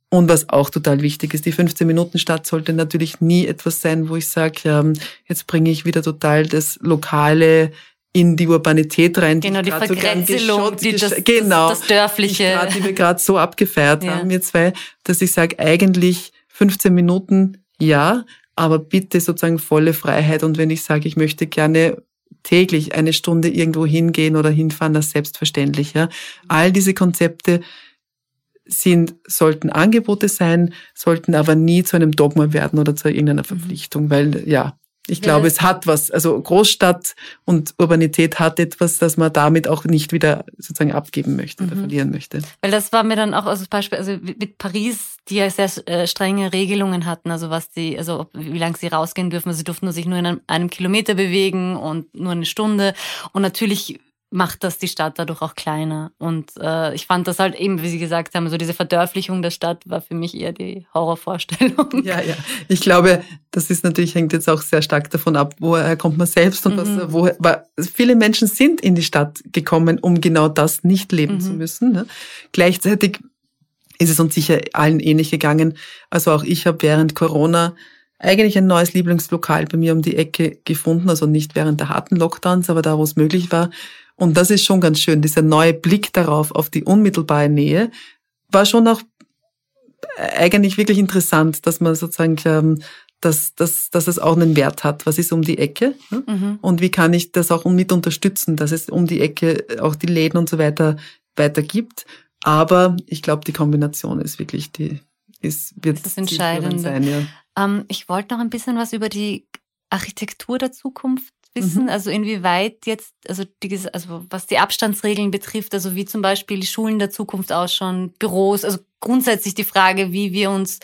Und was auch total wichtig ist, die 15 Minuten Stadt sollte natürlich nie etwas sein, wo ich sage, ähm, jetzt bringe ich wieder total das lokale in die Urbanität rein. Genau, die, die Vergrätzelung, die, das, genau, das, das Dörfliche. Die, grad, die wir gerade so abgefeiert ja. haben, wir zwei, dass ich sage, eigentlich 15 Minuten, ja, aber bitte sozusagen volle Freiheit. Und wenn ich sage, ich möchte gerne täglich eine Stunde irgendwo hingehen oder hinfahren, das selbstverständlich. Ja. All diese Konzepte sind, sollten Angebote sein, sollten aber nie zu einem Dogma werden oder zu irgendeiner mhm. Verpflichtung, weil ja, ich glaube, es hat was. Also Großstadt und Urbanität hat etwas, das man damit auch nicht wieder sozusagen abgeben möchte mhm. oder verlieren möchte. Weil das war mir dann auch als Beispiel, also mit Paris, die ja sehr äh, strenge Regelungen hatten, also was die, also wie lange sie rausgehen dürfen. Also sie durften nur sich nur in einem, einem Kilometer bewegen und nur eine Stunde. Und natürlich macht das die Stadt dadurch auch kleiner. Und äh, ich fand das halt eben, wie Sie gesagt haben, so diese Verdörflichung der Stadt war für mich eher die Horrorvorstellung. Ja, ja. Ich glaube, das ist natürlich, hängt jetzt auch sehr stark davon ab, woher kommt man selbst und mhm. was, woher, weil viele Menschen sind in die Stadt gekommen, um genau das nicht leben mhm. zu müssen. Ne? Gleichzeitig ist es uns sicher allen ähnlich gegangen. Also auch ich habe während Corona eigentlich ein neues Lieblingslokal bei mir um die Ecke gefunden, also nicht während der harten Lockdowns, aber da, wo es möglich war. Und das ist schon ganz schön, dieser neue Blick darauf, auf die unmittelbare Nähe, war schon auch eigentlich wirklich interessant, dass man sozusagen, ähm, dass, dass, dass es auch einen Wert hat. Was ist um die Ecke? Mhm. Und wie kann ich das auch mit unterstützen, dass es um die Ecke auch die Läden und so weiter weiter gibt. Aber ich glaube, die Kombination ist wirklich die, ist, wird das Entscheidende. Sein, ja. Ähm, ich wollte noch ein bisschen was über die Architektur der Zukunft wissen? Mhm. Also inwieweit jetzt, also, die, also was die Abstandsregeln betrifft, also wie zum Beispiel die Schulen der Zukunft ausschauen, Büros, also grundsätzlich die Frage, wie wir uns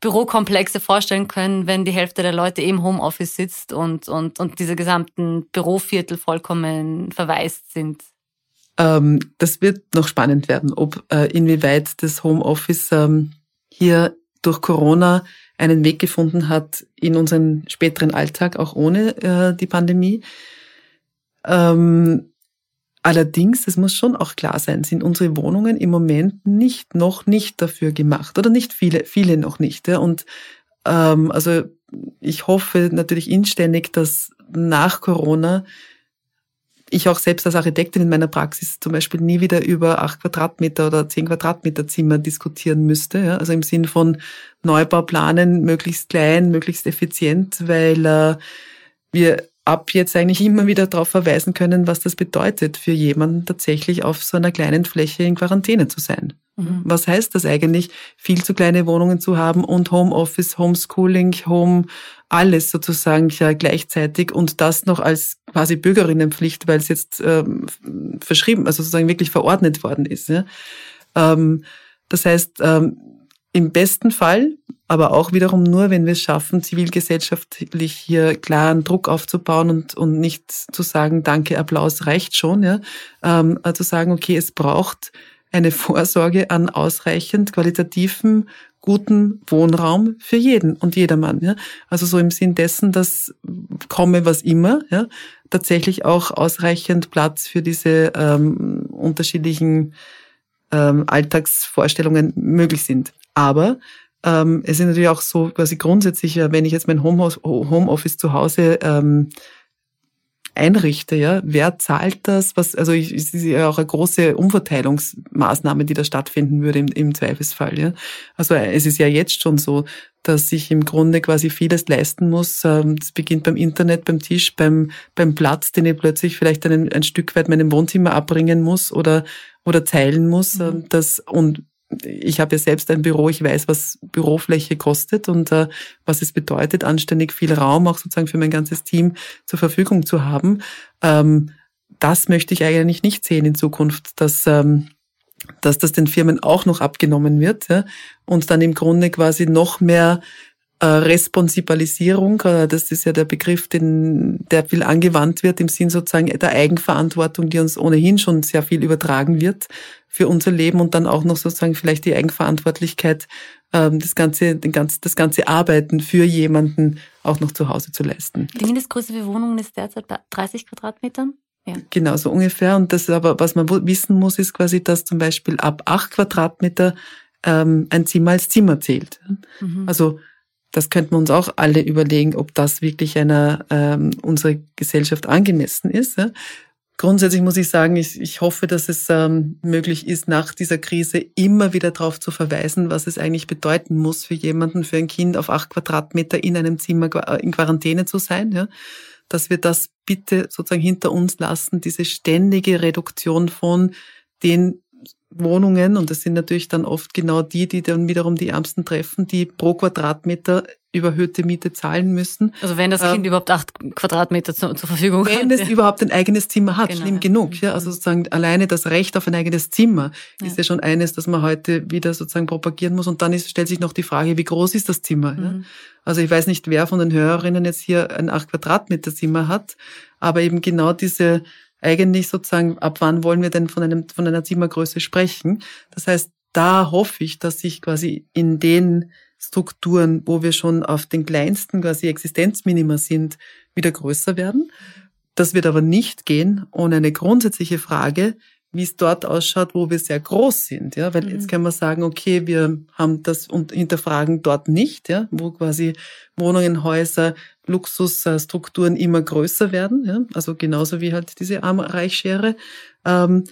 Bürokomplexe vorstellen können, wenn die Hälfte der Leute im Homeoffice sitzt und, und, und diese gesamten Büroviertel vollkommen verwaist sind. Ähm, das wird noch spannend werden, ob äh, inwieweit das Homeoffice ähm, hier durch Corona einen Weg gefunden hat in unseren späteren Alltag, auch ohne äh, die Pandemie. Ähm, allerdings, es muss schon auch klar sein, sind unsere Wohnungen im Moment nicht noch nicht dafür gemacht oder nicht viele, viele noch nicht. Ja? Und ähm, also ich hoffe natürlich inständig, dass nach Corona ich auch selbst als Architektin in meiner Praxis zum Beispiel nie wieder über acht Quadratmeter oder zehn Quadratmeter Zimmer diskutieren müsste. Ja? Also im Sinn von Neubauplanen möglichst klein, möglichst effizient, weil äh, wir ab jetzt eigentlich immer wieder darauf verweisen können, was das bedeutet für jemanden tatsächlich auf so einer kleinen Fläche in Quarantäne zu sein. Mhm. Was heißt das eigentlich, viel zu kleine Wohnungen zu haben und Homeoffice, Homeschooling, Home, alles sozusagen ja gleichzeitig und das noch als quasi Bürgerinnenpflicht, weil es jetzt ähm, verschrieben, also sozusagen wirklich verordnet worden ist. Ja? Ähm, das heißt, ähm, im besten Fall, aber auch wiederum nur, wenn wir es schaffen, zivilgesellschaftlich hier klaren Druck aufzubauen und, und nicht zu sagen, danke, Applaus reicht schon, ja, ähm, zu sagen, okay, es braucht eine Vorsorge an ausreichend qualitativen, guten Wohnraum für jeden und jedermann. Ja? Also so im Sinn dessen, dass komme was immer, ja, tatsächlich auch ausreichend Platz für diese ähm, unterschiedlichen ähm, Alltagsvorstellungen möglich sind. Aber ähm, es ist natürlich auch so quasi grundsätzlich, wenn ich jetzt mein Homeoffice zu Hause ähm, einrichte, ja, wer zahlt das? Was, also ich, es ist ja auch eine große Umverteilungsmaßnahme, die da stattfinden würde im, im Zweifelsfall, ja. Also es ist ja jetzt schon so, dass ich im Grunde quasi vieles leisten muss. Ähm, es beginnt beim Internet, beim Tisch, beim, beim Platz, den ich plötzlich vielleicht einen, ein Stück weit meinem Wohnzimmer abbringen muss oder, oder teilen muss. Mhm. Ähm, das, und ich habe ja selbst ein Büro, ich weiß, was Bürofläche kostet und äh, was es bedeutet, anständig viel Raum auch sozusagen für mein ganzes Team zur Verfügung zu haben. Ähm, das möchte ich eigentlich nicht sehen in Zukunft, dass, ähm, dass das den Firmen auch noch abgenommen wird ja, und dann im Grunde quasi noch mehr äh, Responsibalisierung, äh, das ist ja der Begriff, den, der viel angewandt wird im Sinn sozusagen der Eigenverantwortung, die uns ohnehin schon sehr viel übertragen wird für unser Leben und dann auch noch sozusagen vielleicht die Eigenverantwortlichkeit, ähm, das ganze, den ganz, das ganze Arbeiten für jemanden auch noch zu Hause zu leisten. Die Mindestgröße für Wohnungen ist derzeit bei 30 Quadratmetern? Ja. Genau, so ungefähr. Und das aber, was man wissen muss, ist quasi, dass zum Beispiel ab acht Quadratmeter ähm, ein Zimmer als Zimmer zählt. Mhm. Also das könnten wir uns auch alle überlegen, ob das wirklich einer ähm, unserer Gesellschaft angemessen ist. Ja? Grundsätzlich muss ich sagen, ich, ich hoffe, dass es ähm, möglich ist, nach dieser Krise immer wieder darauf zu verweisen, was es eigentlich bedeuten muss für jemanden, für ein Kind auf acht Quadratmeter in einem Zimmer in Quarantäne zu sein. Ja? Dass wir das bitte sozusagen hinter uns lassen, diese ständige Reduktion von den Wohnungen, und das sind natürlich dann oft genau die, die dann wiederum die Ärmsten treffen, die pro Quadratmeter überhöhte Miete zahlen müssen. Also wenn das Kind ähm, überhaupt acht Quadratmeter zu, zur Verfügung wenn hat. Wenn es ja. überhaupt ein eigenes Zimmer hat, genau. schlimm genug. Ja, also sozusagen alleine das Recht auf ein eigenes Zimmer ja. ist ja schon eines, das man heute wieder sozusagen propagieren muss. Und dann ist, stellt sich noch die Frage, wie groß ist das Zimmer? Mhm. Also ich weiß nicht, wer von den Hörerinnen jetzt hier ein acht Quadratmeter Zimmer hat, aber eben genau diese eigentlich sozusagen, ab wann wollen wir denn von, einem, von einer Zimmergröße sprechen? Das heißt, da hoffe ich, dass sich quasi in den Strukturen, wo wir schon auf den kleinsten quasi Existenzminima sind, wieder größer werden. Das wird aber nicht gehen ohne eine grundsätzliche Frage, wie es dort ausschaut, wo wir sehr groß sind, ja, weil mhm. jetzt kann man sagen, okay, wir haben das und hinterfragen dort nicht, ja, wo quasi Wohnungen, Häuser, Luxusstrukturen immer größer werden, ja, also genauso wie halt diese Arm-Reich-Schere ähm,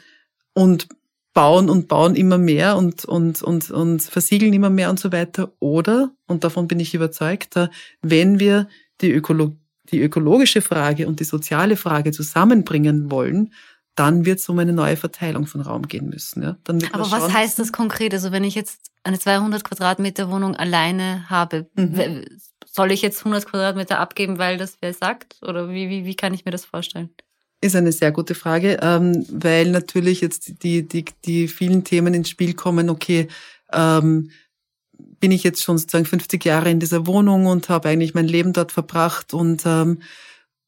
und bauen und bauen immer mehr und, und, und, und versiegeln immer mehr und so weiter. Oder, und davon bin ich überzeugt, wenn wir die, Ökolo die ökologische Frage und die soziale Frage zusammenbringen wollen, dann wird es um eine neue Verteilung von Raum gehen müssen. Ja? Dann wird Aber was heißt das konkret? Also wenn ich jetzt eine 200 Quadratmeter Wohnung alleine habe, mhm. soll ich jetzt 100 Quadratmeter abgeben, weil das wer sagt? Oder wie, wie, wie kann ich mir das vorstellen? Ist eine sehr gute Frage, ähm, weil natürlich jetzt die, die, die vielen Themen ins Spiel kommen, okay, ähm, bin ich jetzt schon sozusagen 50 Jahre in dieser Wohnung und habe eigentlich mein Leben dort verbracht und ähm,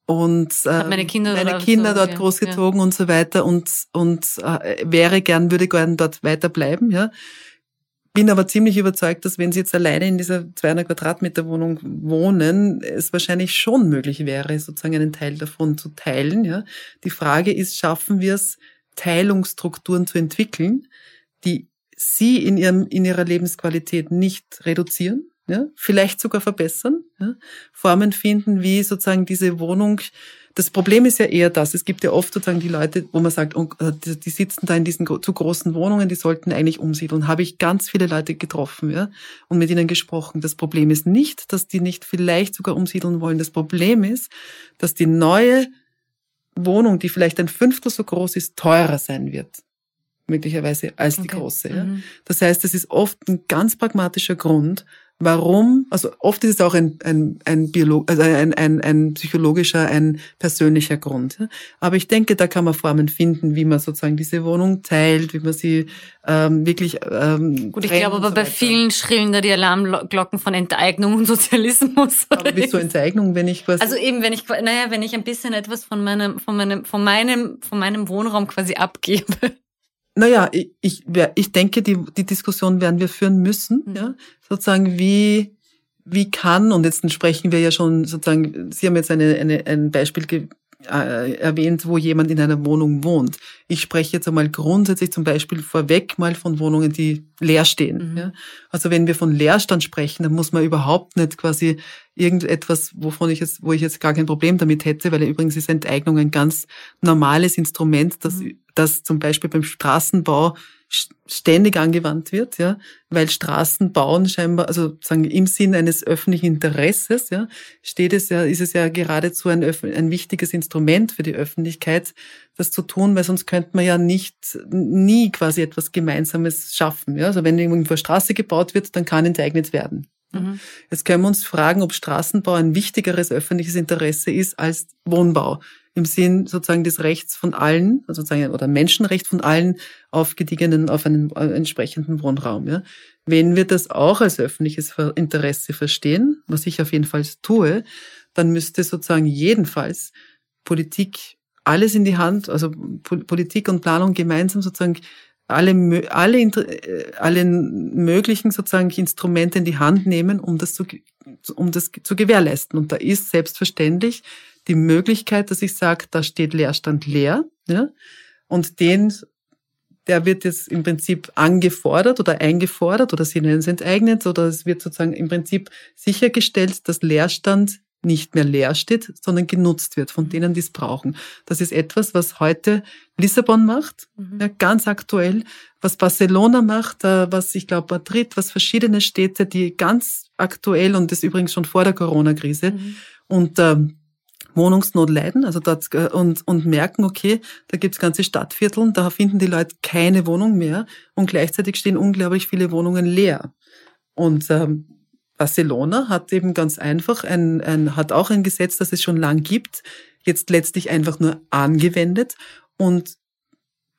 und äh, meine Kinder, meine Kinder so, dort ja, großgezogen ja. und so weiter und und äh, wäre gern würde gern dort weiterbleiben ja bin aber ziemlich überzeugt, dass wenn Sie jetzt alleine in dieser 200 Quadratmeter Wohnung wohnen, es wahrscheinlich schon möglich wäre, sozusagen einen Teil davon zu teilen. Ja. Die Frage ist, schaffen wir es, Teilungsstrukturen zu entwickeln, die Sie in, ihrem, in Ihrer Lebensqualität nicht reduzieren, ja, vielleicht sogar verbessern, ja, Formen finden, wie sozusagen diese Wohnung das Problem ist ja eher das. Es gibt ja oft sozusagen die Leute, wo man sagt, äh, die sitzen da in diesen zu großen Wohnungen, die sollten eigentlich umsiedeln. Habe ich ganz viele Leute getroffen, ja, und mit ihnen gesprochen. Das Problem ist nicht, dass die nicht vielleicht sogar umsiedeln wollen. Das Problem ist, dass die neue Wohnung, die vielleicht ein Fünftel so groß ist, teurer sein wird möglicherweise als die okay. große. Ja? Mhm. Das heißt, es ist oft ein ganz pragmatischer Grund, warum, also oft ist es auch ein, ein, ein, Biolog, also ein, ein, ein psychologischer, ein persönlicher Grund. Aber ich denke, da kann man Formen finden, wie man sozusagen diese Wohnung teilt, wie man sie ähm, wirklich ähm, Gut, ich glaube aber so bei vielen schrillen da die Alarmglocken von Enteignung und Sozialismus. Aber wieso Enteignung, wenn ich quasi... Also eben, wenn ich, naja, wenn ich ein bisschen etwas von meinem, von meinem, von meinem, von meinem Wohnraum quasi abgebe. Naja, ich, ich, ich denke, die, die Diskussion werden wir führen müssen, mhm. ja, sozusagen wie, wie kann, und jetzt sprechen wir ja schon sozusagen, Sie haben jetzt eine, eine, ein Beispiel ge, äh, erwähnt, wo jemand in einer Wohnung wohnt. Ich spreche jetzt einmal grundsätzlich zum Beispiel vorweg mal von Wohnungen, die leer stehen. Mhm. Ja. Also wenn wir von Leerstand sprechen, dann muss man überhaupt nicht quasi irgendetwas, wovon ich jetzt, wo ich jetzt gar kein Problem damit hätte, weil übrigens ist Enteignung ein ganz normales Instrument, das mhm das zum Beispiel beim Straßenbau ständig angewandt wird, ja, weil Straßenbauen scheinbar, also sagen im Sinn eines öffentlichen Interesses, ja, steht es ja, ist es ja geradezu ein, ein wichtiges Instrument für die Öffentlichkeit, das zu tun, weil sonst könnte man ja nicht nie quasi etwas Gemeinsames schaffen, ja. Also wenn irgendwo eine Straße gebaut wird, dann kann enteignet werden. Mhm. Jetzt können wir uns fragen, ob Straßenbau ein wichtigeres öffentliches Interesse ist als Wohnbau. Im Sinn sozusagen des Rechts von allen, also sozusagen, oder Menschenrecht von allen aufgediegenen auf einen entsprechenden Wohnraum. Ja. Wenn wir das auch als öffentliches Interesse verstehen, was ich auf jeden Fall tue, dann müsste sozusagen jedenfalls Politik alles in die Hand, also Politik und Planung gemeinsam sozusagen alle, alle, äh, alle möglichen sozusagen Instrumente in die Hand nehmen, um das zu, um das zu gewährleisten. Und da ist selbstverständlich die Möglichkeit, dass ich sage, da steht Leerstand leer, ja, und den, der wird jetzt im Prinzip angefordert oder eingefordert oder sie nennen es enteignet oder es wird sozusagen im Prinzip sichergestellt, dass Leerstand nicht mehr leer steht, sondern genutzt wird von denen, die es brauchen. Das ist etwas, was heute Lissabon macht, mhm. ja, ganz aktuell, was Barcelona macht, äh, was ich glaube Madrid, was verschiedene Städte, die ganz aktuell und das übrigens schon vor der Corona-Krise mhm. und ähm, Wohnungsnot leiden, also dort äh, und, und merken, okay, da gibt's ganze Stadtvierteln, da finden die Leute keine Wohnung mehr und gleichzeitig stehen unglaublich viele Wohnungen leer. Und ähm, Barcelona hat eben ganz einfach ein, ein, hat auch ein Gesetz, das es schon lang gibt, jetzt letztlich einfach nur angewendet und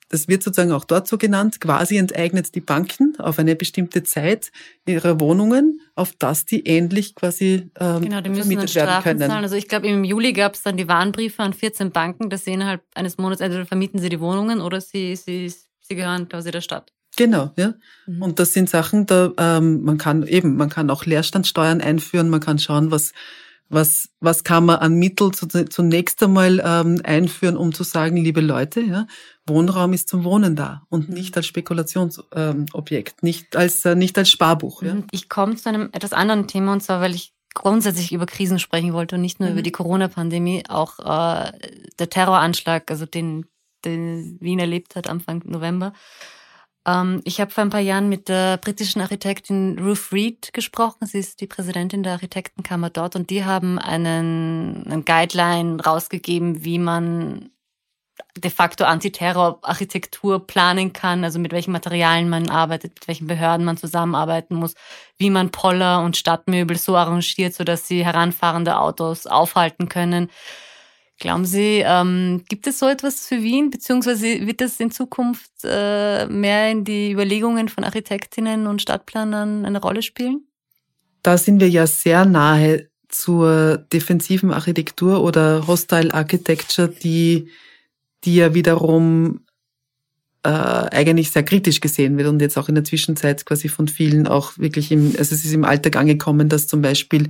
das wird sozusagen auch dort so genannt, quasi enteignet die Banken auf eine bestimmte Zeit ihrer Wohnungen, auf das die endlich quasi ähm, genau, die müssen werden Strafen können. Zahlen. Also ich glaube, im Juli gab es dann die Warnbriefe an 14 Banken, dass sie innerhalb eines Monats entweder vermieten sie die Wohnungen oder sie, sie, sie gehören quasi der Stadt. Genau, ja. Mhm. Und das sind Sachen, da ähm, man kann eben, man kann auch Leerstandssteuern einführen, man kann schauen, was was was kann man an Mittel zunächst einmal ähm, einführen, um zu sagen, liebe Leute, ja, Wohnraum ist zum Wohnen da und mhm. nicht als Spekulationsobjekt, ähm, nicht als äh, nicht als Sparbuch. Ja. Ich komme zu einem etwas anderen Thema und zwar, weil ich grundsätzlich über Krisen sprechen wollte und nicht nur mhm. über die Corona-Pandemie, auch äh, der Terroranschlag, also den, den Wien erlebt hat Anfang November. Ähm, ich habe vor ein paar Jahren mit der britischen Architektin Ruth Reed gesprochen. Sie ist die Präsidentin der Architektenkammer dort und die haben einen, einen Guideline rausgegeben, wie man de facto Antiterror-Architektur planen kann, also mit welchen Materialien man arbeitet, mit welchen Behörden man zusammenarbeiten muss, wie man Poller und Stadtmöbel so arrangiert, sodass sie heranfahrende Autos aufhalten können. Glauben Sie, ähm, gibt es so etwas für Wien, beziehungsweise wird das in Zukunft äh, mehr in die Überlegungen von Architektinnen und Stadtplanern eine Rolle spielen? Da sind wir ja sehr nahe zur defensiven Architektur oder Hostile Architecture, die, die ja wiederum äh, eigentlich sehr kritisch gesehen wird und jetzt auch in der Zwischenzeit quasi von vielen auch wirklich im, also es ist im Alltag angekommen, dass zum Beispiel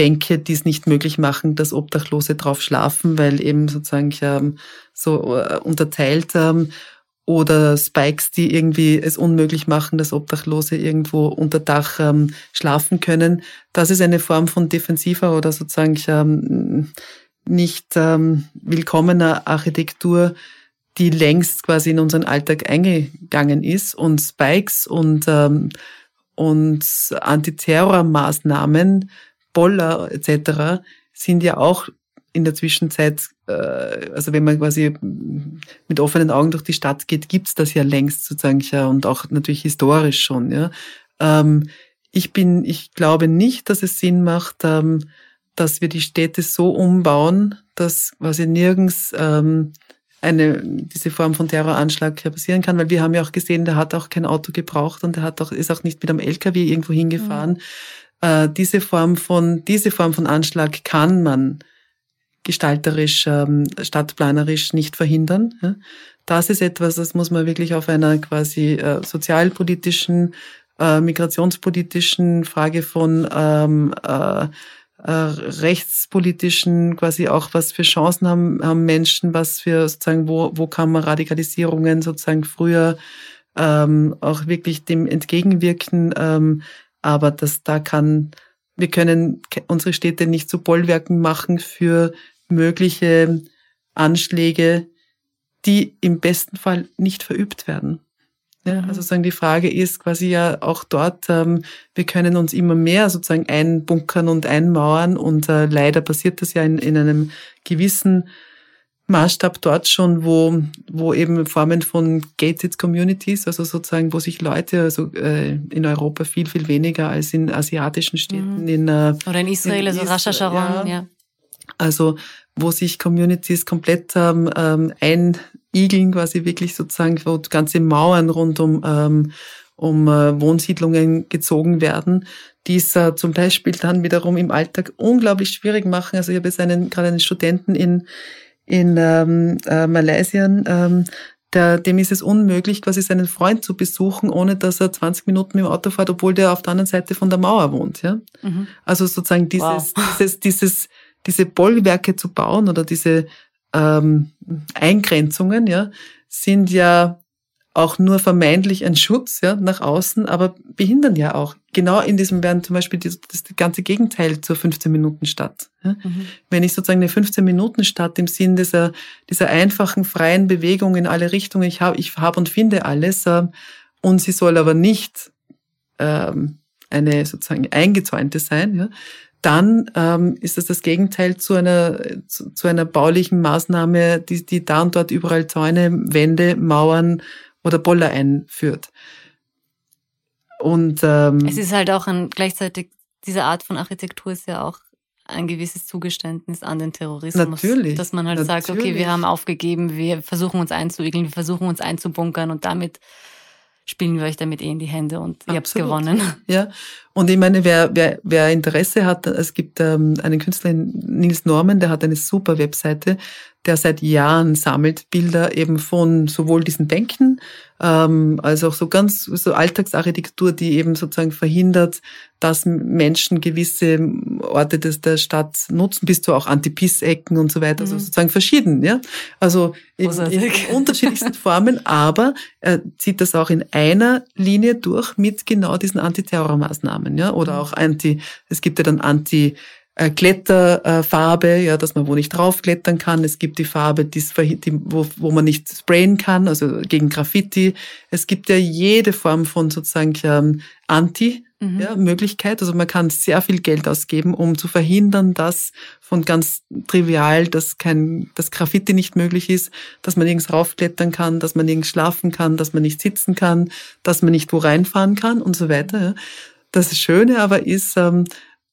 Bänke, die es nicht möglich machen, dass Obdachlose drauf schlafen, weil eben sozusagen ähm, so äh, unterteilt ähm, oder Spikes, die irgendwie es unmöglich machen, dass Obdachlose irgendwo unter Dach ähm, schlafen können. Das ist eine Form von defensiver oder sozusagen ähm, nicht ähm, willkommener Architektur, die längst quasi in unseren Alltag eingegangen ist und Spikes und ähm, und Antiterrormaßnahmen Boller etc. sind ja auch in der Zwischenzeit, äh, also wenn man quasi mit offenen Augen durch die Stadt geht, gibt's das ja längst sozusagen ja und auch natürlich historisch schon. Ja. Ähm, ich bin, ich glaube nicht, dass es Sinn macht, ähm, dass wir die Städte so umbauen, dass quasi nirgends ähm, eine diese Form von Terroranschlag passieren kann, weil wir haben ja auch gesehen, der hat auch kein Auto gebraucht und der hat auch ist auch nicht mit einem LKW irgendwo hingefahren. Mhm äh, diese Form von, diese Form von Anschlag kann man gestalterisch, ähm, stadtplanerisch nicht verhindern. Ja. Das ist etwas, das muss man wirklich auf einer quasi äh, sozialpolitischen, äh, migrationspolitischen Frage von ähm, äh, äh, rechtspolitischen quasi auch was für Chancen haben, haben Menschen, was für sozusagen wo wo kann man Radikalisierungen sozusagen früher ähm, auch wirklich dem entgegenwirken. Ähm, aber das da kann, wir können unsere Städte nicht zu Bollwerken machen für mögliche Anschläge, die im besten Fall nicht verübt werden. Ja, mhm. also sagen die Frage ist quasi ja auch dort, ähm, wir können uns immer mehr sozusagen einbunkern und einmauern und äh, leider passiert das ja in, in einem gewissen Maßstab dort schon, wo, wo eben Formen von gated communities, also sozusagen, wo sich Leute, also äh, in Europa viel, viel weniger als in asiatischen Städten, mhm. in äh, oder in Israel, in also Rasha Sharon, ja. ja. Also wo sich Communities komplett ähm, ähm, einigeln, quasi wirklich sozusagen, wo ganze Mauern rund um, ähm, um äh, Wohnsiedlungen gezogen werden, die es äh, zum Beispiel dann wiederum im Alltag unglaublich schwierig machen. Also ich habe jetzt einen, gerade einen Studenten in, in ähm, äh, Malaysia, ähm, der, dem ist es unmöglich, quasi seinen Freund zu besuchen, ohne dass er 20 Minuten im Auto fährt, obwohl der auf der anderen Seite von der Mauer wohnt. Ja? Mhm. Also sozusagen dieses, wow. dieses, dieses, diese Bollwerke zu bauen oder diese ähm, Eingrenzungen, ja, sind ja auch nur vermeintlich ein Schutz ja, nach außen, aber behindern ja auch. Genau in diesem werden zum Beispiel die, das ganze Gegenteil zur 15-Minuten-Stadt. Ja. Mhm. Wenn ich sozusagen eine 15-Minuten-Stadt im Sinn dieser, dieser einfachen, freien Bewegung in alle Richtungen, ich habe ich hab und finde alles, äh, und sie soll aber nicht ähm, eine sozusagen eingezäunte sein, ja, dann ähm, ist es das Gegenteil zu einer, zu, zu einer baulichen Maßnahme, die, die da und dort überall Zäune, Wände, Mauern oder Boller einführt. Und ähm, es ist halt auch ein gleichzeitig diese Art von Architektur ist ja auch ein gewisses Zugeständnis an den Terrorismus. Natürlich. Dass man halt natürlich. sagt, okay, wir haben aufgegeben, wir versuchen uns einzuigeln, wir versuchen uns einzubunkern und damit spielen wir euch damit eh in die Hände und ihr habt gewonnen. Ja, und ich meine, wer, wer, wer Interesse hat, es gibt ähm, einen Künstler, Nils Norman, der hat eine super Webseite, der seit Jahren sammelt Bilder eben von sowohl diesen Bänken ähm, als auch so ganz so Alltagsarchitektur, die eben sozusagen verhindert, dass Menschen gewisse Orte des, der Stadt nutzen, bis zu auch Antipiss-Ecken und so weiter, also mhm. also sozusagen verschieden, ja. Also in, in unterschiedlichsten Formen, aber er zieht das auch in einer Linie durch mit genau diesen Antiterrormaßnahmen, ja, oder mhm. auch Anti, es gibt ja dann Anti äh, Kletterfarbe, ja, dass man wo nicht draufklettern kann. Es gibt die Farbe, die's, die, wo, wo man nicht sprayen kann, also gegen Graffiti. Es gibt ja jede Form von sozusagen ähm, Anti. Mhm. Ja, Möglichkeit. Also man kann sehr viel Geld ausgeben, um zu verhindern, dass von ganz trivial, dass kein, dass Graffiti nicht möglich ist, dass man nirgends raufklettern kann, dass man nirgends schlafen kann, dass man nicht sitzen kann, dass man nicht wo reinfahren kann und so weiter. Ja. Das Schöne aber ist, ähm,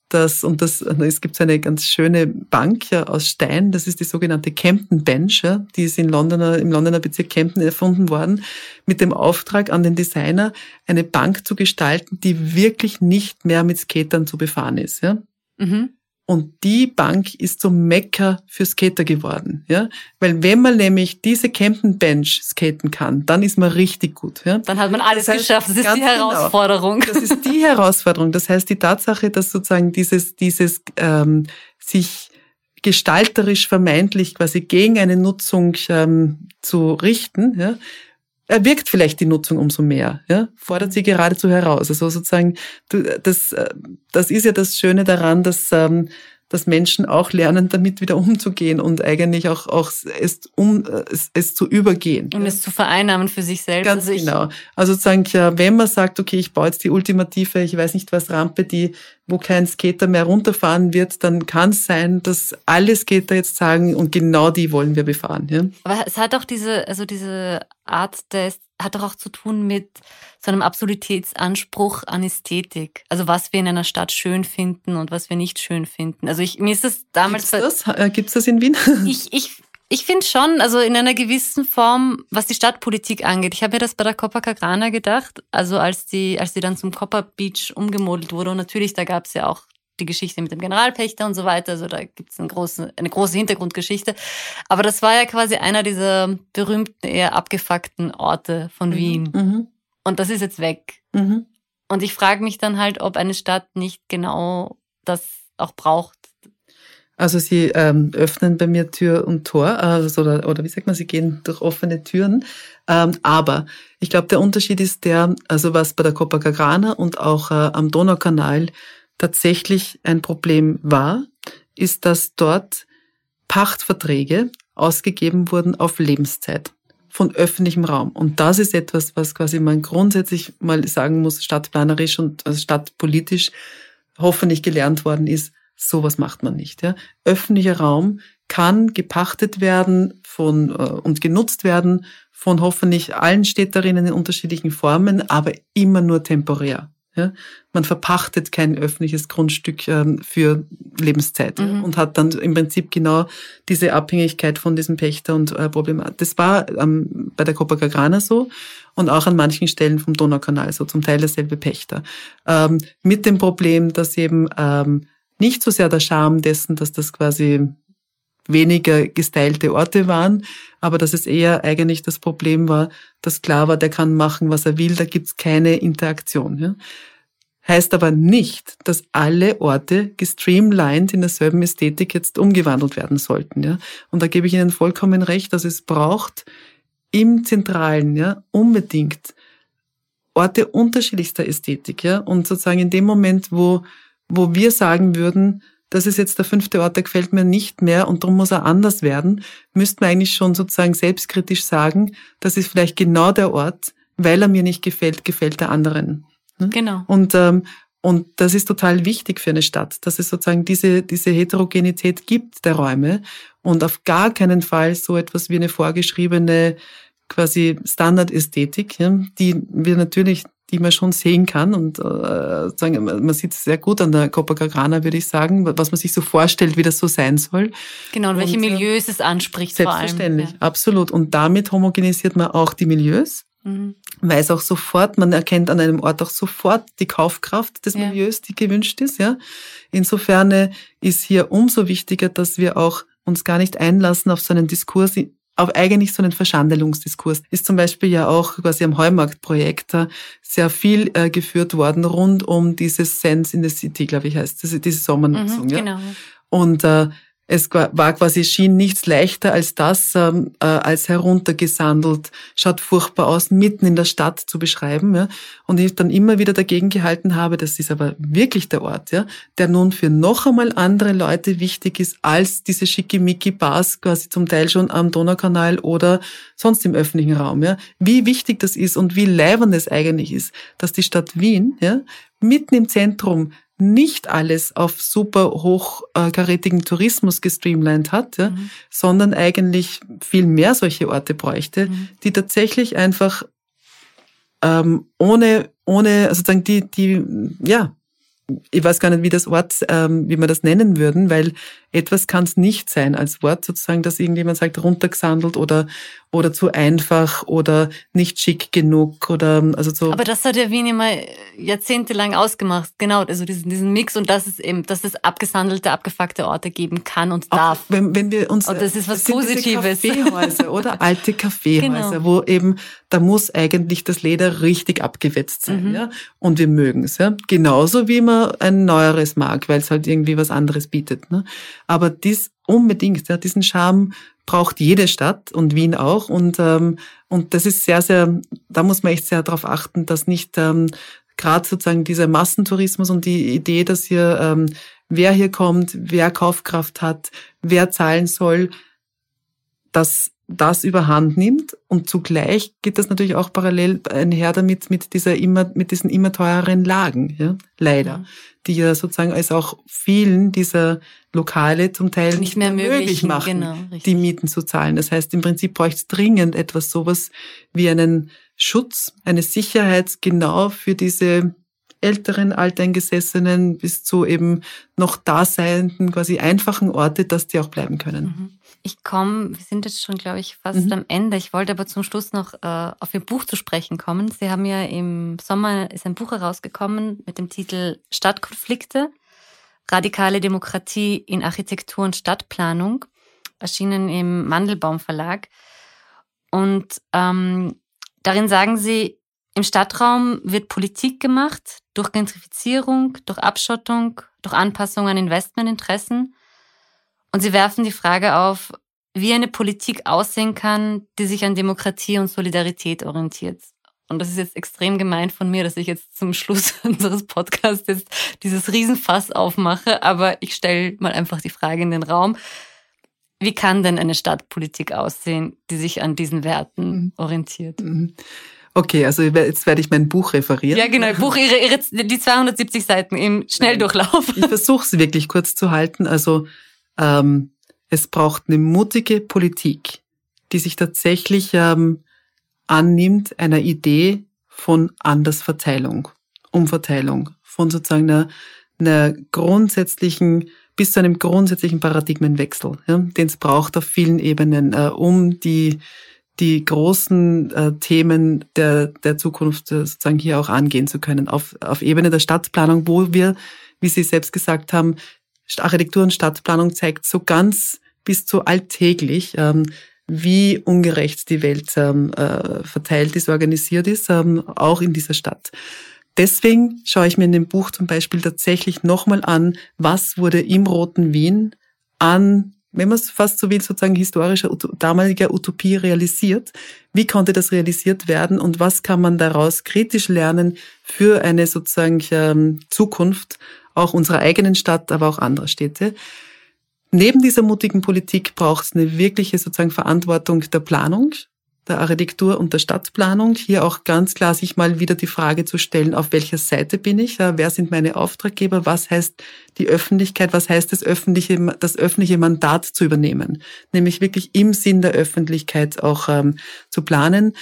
das, und das, es gibt so eine ganz schöne Bank ja, aus Stein, das ist die sogenannte Campton Bench, ja, die ist in Londoner, im Londoner Bezirk Campton erfunden worden, mit dem Auftrag an den Designer, eine Bank zu gestalten, die wirklich nicht mehr mit Skatern zu befahren ist. Ja. Mhm. Und die Bank ist zum Mecker für Skater geworden, ja. Weil wenn man nämlich diese Camden Bench skaten kann, dann ist man richtig gut, ja. Dann hat man alles das heißt, geschafft. Das ist die genau. Herausforderung. Genau, das ist die Herausforderung. Das heißt, die Tatsache, dass sozusagen dieses, dieses, ähm, sich gestalterisch vermeintlich quasi gegen eine Nutzung ähm, zu richten, ja, erwirkt vielleicht die Nutzung umso mehr, ja, fordert sie geradezu heraus. Also sozusagen, das, äh, das ist ja das Schöne daran, dass, ähm, dass Menschen auch lernen, damit wieder umzugehen und eigentlich auch, auch es, um, es, es zu übergehen. Und es zu vereinnahmen für sich selbst. Ganz also genau. Also sozusagen, ja, wenn man sagt, okay, ich baue jetzt die ultimative, ich weiß nicht was, Rampe, die wo kein Skater mehr runterfahren wird, dann kann es sein, dass alle Skater jetzt sagen, und genau die wollen wir befahren. Ja? Aber es hat auch diese, also diese Art, das hat doch auch zu tun mit so einem Absolutätsanspruch an Ästhetik. Also was wir in einer Stadt schön finden und was wir nicht schön finden. Also ich, mir ist das damals... Gibt's das? Äh, gibt's das in Wien? Ich, ich ich finde schon, also in einer gewissen Form, was die Stadtpolitik angeht. Ich habe mir das bei der Copacabana gedacht, also als die, als die dann zum Copper Beach umgemodelt wurde. Und natürlich, da gab es ja auch die Geschichte mit dem Generalpächter und so weiter. Also da gibt es eine große, eine große Hintergrundgeschichte. Aber das war ja quasi einer dieser berühmten, eher abgefuckten Orte von mhm. Wien. Mhm. Und das ist jetzt weg. Mhm. Und ich frage mich dann halt, ob eine Stadt nicht genau das auch braucht. Also sie ähm, öffnen bei mir Tür und Tor, also, oder, oder wie sagt man, sie gehen durch offene Türen. Ähm, aber ich glaube, der Unterschied ist der, also was bei der Copacabana und auch äh, am Donaukanal tatsächlich ein Problem war, ist, dass dort Pachtverträge ausgegeben wurden auf Lebenszeit von öffentlichem Raum. Und das ist etwas, was quasi man grundsätzlich mal sagen muss, stadtplanerisch und also stadtpolitisch hoffentlich gelernt worden ist, Sowas macht man nicht. Ja. Öffentlicher Raum kann gepachtet werden von, äh, und genutzt werden von hoffentlich allen Städterinnen in unterschiedlichen Formen, aber immer nur temporär. Ja? Man verpachtet kein öffentliches Grundstück ähm, für Lebenszeit mhm. und hat dann im Prinzip genau diese Abhängigkeit von diesem Pächter und äh, Problem. Das war ähm, bei der Copacabana so und auch an manchen Stellen vom Donaukanal so, zum Teil derselbe Pächter. Ähm, mit dem Problem, dass eben ähm, nicht so sehr der Charme dessen, dass das quasi weniger gestylte Orte waren, aber dass es eher eigentlich das Problem war, dass klar war, der kann machen, was er will, da gibt's keine Interaktion. Ja. Heißt aber nicht, dass alle Orte gestreamlined in derselben Ästhetik jetzt umgewandelt werden sollten. Ja. Und da gebe ich Ihnen vollkommen recht, dass es braucht im Zentralen ja, unbedingt Orte unterschiedlichster Ästhetik. Ja. Und sozusagen in dem Moment, wo, wo wir sagen würden, das ist jetzt der fünfte Ort, der gefällt mir nicht mehr und darum muss er anders werden, müsste man eigentlich schon sozusagen selbstkritisch sagen, das ist vielleicht genau der Ort, weil er mir nicht gefällt, gefällt der anderen. Hm? Genau. Und, ähm, und das ist total wichtig für eine Stadt, dass es sozusagen diese, diese Heterogenität gibt der Räume und auf gar keinen Fall so etwas wie eine vorgeschriebene quasi Standardästhetik, ja, die wir natürlich die man schon sehen kann und äh, sagen, man sieht es sehr gut an der Copacabana, würde ich sagen, was man sich so vorstellt, wie das so sein soll. Genau, und welche und, äh, Milieus es anspricht Selbstverständlich, ja. absolut. Und damit homogenisiert man auch die Milieus, mhm. weiß auch sofort, man erkennt an einem Ort auch sofort die Kaufkraft des ja. Milieus, die gewünscht ist. Ja, Insofern ist hier umso wichtiger, dass wir auch uns gar nicht einlassen auf so einen Diskurs auch eigentlich so einen Verschandelungsdiskurs. Ist zum Beispiel ja auch quasi am Heumarktprojekt sehr viel äh, geführt worden rund um dieses Sense in the City, glaube ich, heißt diese, diese Sommernutzung. Mhm, ja? Genau. Und äh, es war quasi, schien nichts leichter als das, ähm, äh, als heruntergesandelt, schaut furchtbar aus, mitten in der Stadt zu beschreiben. Ja? Und ich dann immer wieder dagegen gehalten habe, das ist aber wirklich der Ort, ja, der nun für noch einmal andere Leute wichtig ist, als diese schickimicki-Bars quasi zum Teil schon am Donaukanal oder sonst im öffentlichen Raum. Ja? Wie wichtig das ist und wie leibend es eigentlich ist, dass die Stadt Wien ja, mitten im Zentrum nicht alles auf super hochkarätigen Tourismus gestreamlined hat, ja, mhm. sondern eigentlich viel mehr solche Orte bräuchte, mhm. die tatsächlich einfach ähm, ohne, ohne, also sagen die, die, ja, ich weiß gar nicht, wie das Wort, ähm, wie wir das nennen würden, weil etwas kann es nicht sein als Wort sozusagen, dass irgendjemand sagt runtergesandelt oder oder zu einfach oder nicht schick genug oder also so. Aber das hat ja Wien immer jahrzehntelang ausgemacht, genau, also diesen, diesen Mix und dass es eben, dass es abgesandelte, abgefuckte Orte geben kann und darf. Auch wenn, wenn wir uns, und das ist was das Positives. Kaffeehäuser oder alte Kaffeehäuser, genau. wo eben da muss eigentlich das Leder richtig abgewetzt sein, mhm. ja, und wir mögen es, ja, genauso wie man ein neueres mag, weil es halt irgendwie was anderes bietet, ne. Aber dies unbedingt, ja, diesen Charme braucht jede Stadt und Wien auch. Und, ähm, und das ist sehr, sehr, da muss man echt sehr darauf achten, dass nicht ähm, gerade sozusagen dieser Massentourismus und die Idee, dass hier ähm, wer hier kommt, wer Kaufkraft hat, wer zahlen soll, dass das überhand nimmt und zugleich geht das natürlich auch parallel einher damit mit dieser immer mit diesen immer teureren Lagen, ja, leider, mhm. die ja sozusagen als auch vielen dieser Lokale zum Teil nicht mehr möglich machen, genau, die Mieten zu zahlen. Das heißt, im Prinzip bräuchte es dringend etwas sowas wie einen Schutz, eine Sicherheit genau für diese älteren Alteingesessenen bis zu eben noch daseienden, quasi einfachen Orte, dass die auch bleiben können. Mhm. Ich komme, wir sind jetzt schon, glaube ich, fast mhm. am Ende. Ich wollte aber zum Schluss noch äh, auf Ihr Buch zu sprechen kommen. Sie haben ja im Sommer ist ein Buch herausgekommen mit dem Titel Stadtkonflikte, radikale Demokratie in Architektur und Stadtplanung, erschienen im Mandelbaum Verlag. Und ähm, darin sagen Sie, im Stadtraum wird Politik gemacht durch Gentrifizierung, durch Abschottung, durch Anpassung an Investmentinteressen. Und sie werfen die Frage auf, wie eine Politik aussehen kann, die sich an Demokratie und Solidarität orientiert. Und das ist jetzt extrem gemeint von mir, dass ich jetzt zum Schluss unseres Podcasts jetzt dieses Riesenfass aufmache, aber ich stelle mal einfach die Frage in den Raum. Wie kann denn eine Stadtpolitik aussehen, die sich an diesen Werten mhm. orientiert? Mhm. Okay, also jetzt werde ich mein Buch referieren. Ja, genau, Buch, ihre, ihre, die 270 Seiten im Schnelldurchlauf. Ich versuche es wirklich kurz zu halten. Also ähm, es braucht eine mutige Politik, die sich tatsächlich ähm, annimmt einer Idee von Andersverteilung Umverteilung, von sozusagen einer, einer grundsätzlichen bis zu einem grundsätzlichen Paradigmenwechsel, ja, den es braucht auf vielen Ebenen, äh, um die die großen äh, Themen der, der Zukunft äh, sozusagen hier auch angehen zu können. Auf, auf Ebene der Stadtplanung, wo wir, wie Sie selbst gesagt haben, Architektur und Stadtplanung zeigt so ganz bis zu alltäglich, ähm, wie ungerecht die Welt ähm, äh, verteilt ist, organisiert ist, ähm, auch in dieser Stadt. Deswegen schaue ich mir in dem Buch zum Beispiel tatsächlich nochmal an, was wurde im Roten Wien an, wenn man es fast so will, sozusagen historischer, damaliger Utopie realisiert. Wie konnte das realisiert werden und was kann man daraus kritisch lernen für eine sozusagen Zukunft auch unserer eigenen Stadt, aber auch anderer Städte? Neben dieser mutigen Politik braucht es eine wirkliche sozusagen Verantwortung der Planung, der Architektur und der Stadtplanung. Hier auch ganz klar sich mal wieder die Frage zu stellen, auf welcher Seite bin ich? Wer sind meine Auftraggeber? Was heißt die Öffentlichkeit? Was heißt das öffentliche, das öffentliche Mandat zu übernehmen? Nämlich wirklich im Sinn der Öffentlichkeit auch ähm, zu planen.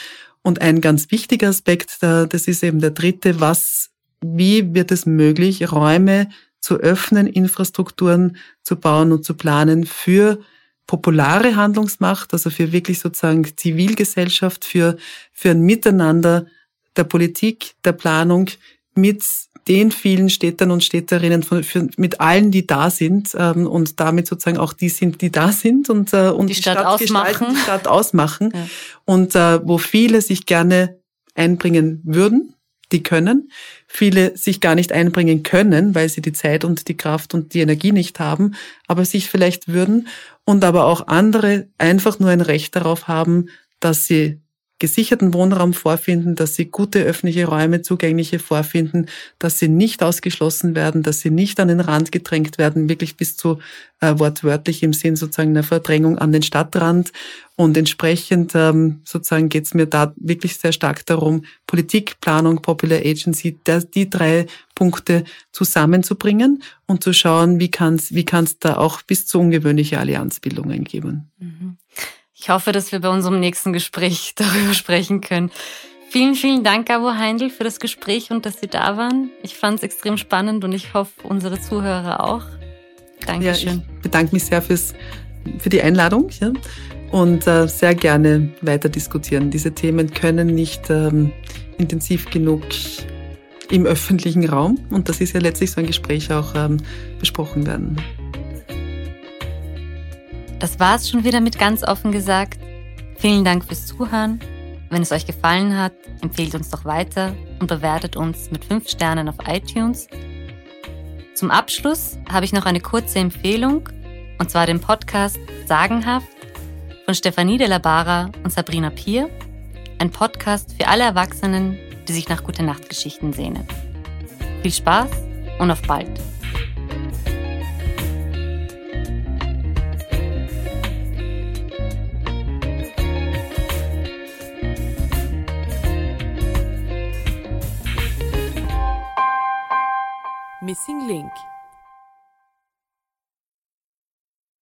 Und ein ganz wichtiger Aspekt, das ist eben der dritte, was, wie wird es möglich, Räume zu öffnen, Infrastrukturen zu bauen und zu planen für populare Handlungsmacht, also für wirklich sozusagen Zivilgesellschaft, für, für ein Miteinander der Politik, der Planung mit den vielen Städtern und Städterinnen, von, für, mit allen, die da sind ähm, und damit sozusagen auch die sind, die da sind und, äh, und die, die Stadt, Stadt ausmachen. Die Stadt ausmachen ja. und äh, wo viele sich gerne einbringen würden die können, viele sich gar nicht einbringen können, weil sie die Zeit und die Kraft und die Energie nicht haben, aber sich vielleicht würden und aber auch andere einfach nur ein Recht darauf haben, dass sie gesicherten Wohnraum vorfinden, dass sie gute öffentliche Räume, zugängliche vorfinden, dass sie nicht ausgeschlossen werden, dass sie nicht an den Rand gedrängt werden, wirklich bis zu äh, wortwörtlich im Sinn sozusagen einer Verdrängung an den Stadtrand. Und entsprechend ähm, sozusagen geht es mir da wirklich sehr stark darum, Politik, Planung, Popular Agency, der, die drei Punkte zusammenzubringen und zu schauen, wie kann es wie kann's da auch bis zu ungewöhnliche Allianzbildungen geben. Mhm. Ich hoffe, dass wir bei unserem nächsten Gespräch darüber sprechen können. Vielen, vielen Dank, Gabo Heindl, für das Gespräch und dass Sie da waren. Ich fand es extrem spannend und ich hoffe, unsere Zuhörer auch. Dankeschön. Ja, ich bedanke mich sehr fürs, für die Einladung ja, und äh, sehr gerne weiter diskutieren. Diese Themen können nicht ähm, intensiv genug im öffentlichen Raum und das ist ja letztlich so ein Gespräch auch ähm, besprochen werden. Das war's schon wieder mit ganz offen gesagt. Vielen Dank fürs Zuhören. Wenn es euch gefallen hat, empfehlt uns doch weiter und bewertet uns mit 5 Sternen auf iTunes. Zum Abschluss habe ich noch eine kurze Empfehlung, und zwar den Podcast Sagenhaft von Stefanie de la Barra und Sabrina Pier. Ein Podcast für alle Erwachsenen, die sich nach gute Nachtgeschichten sehnen. Viel Spaß und auf bald! Missing Link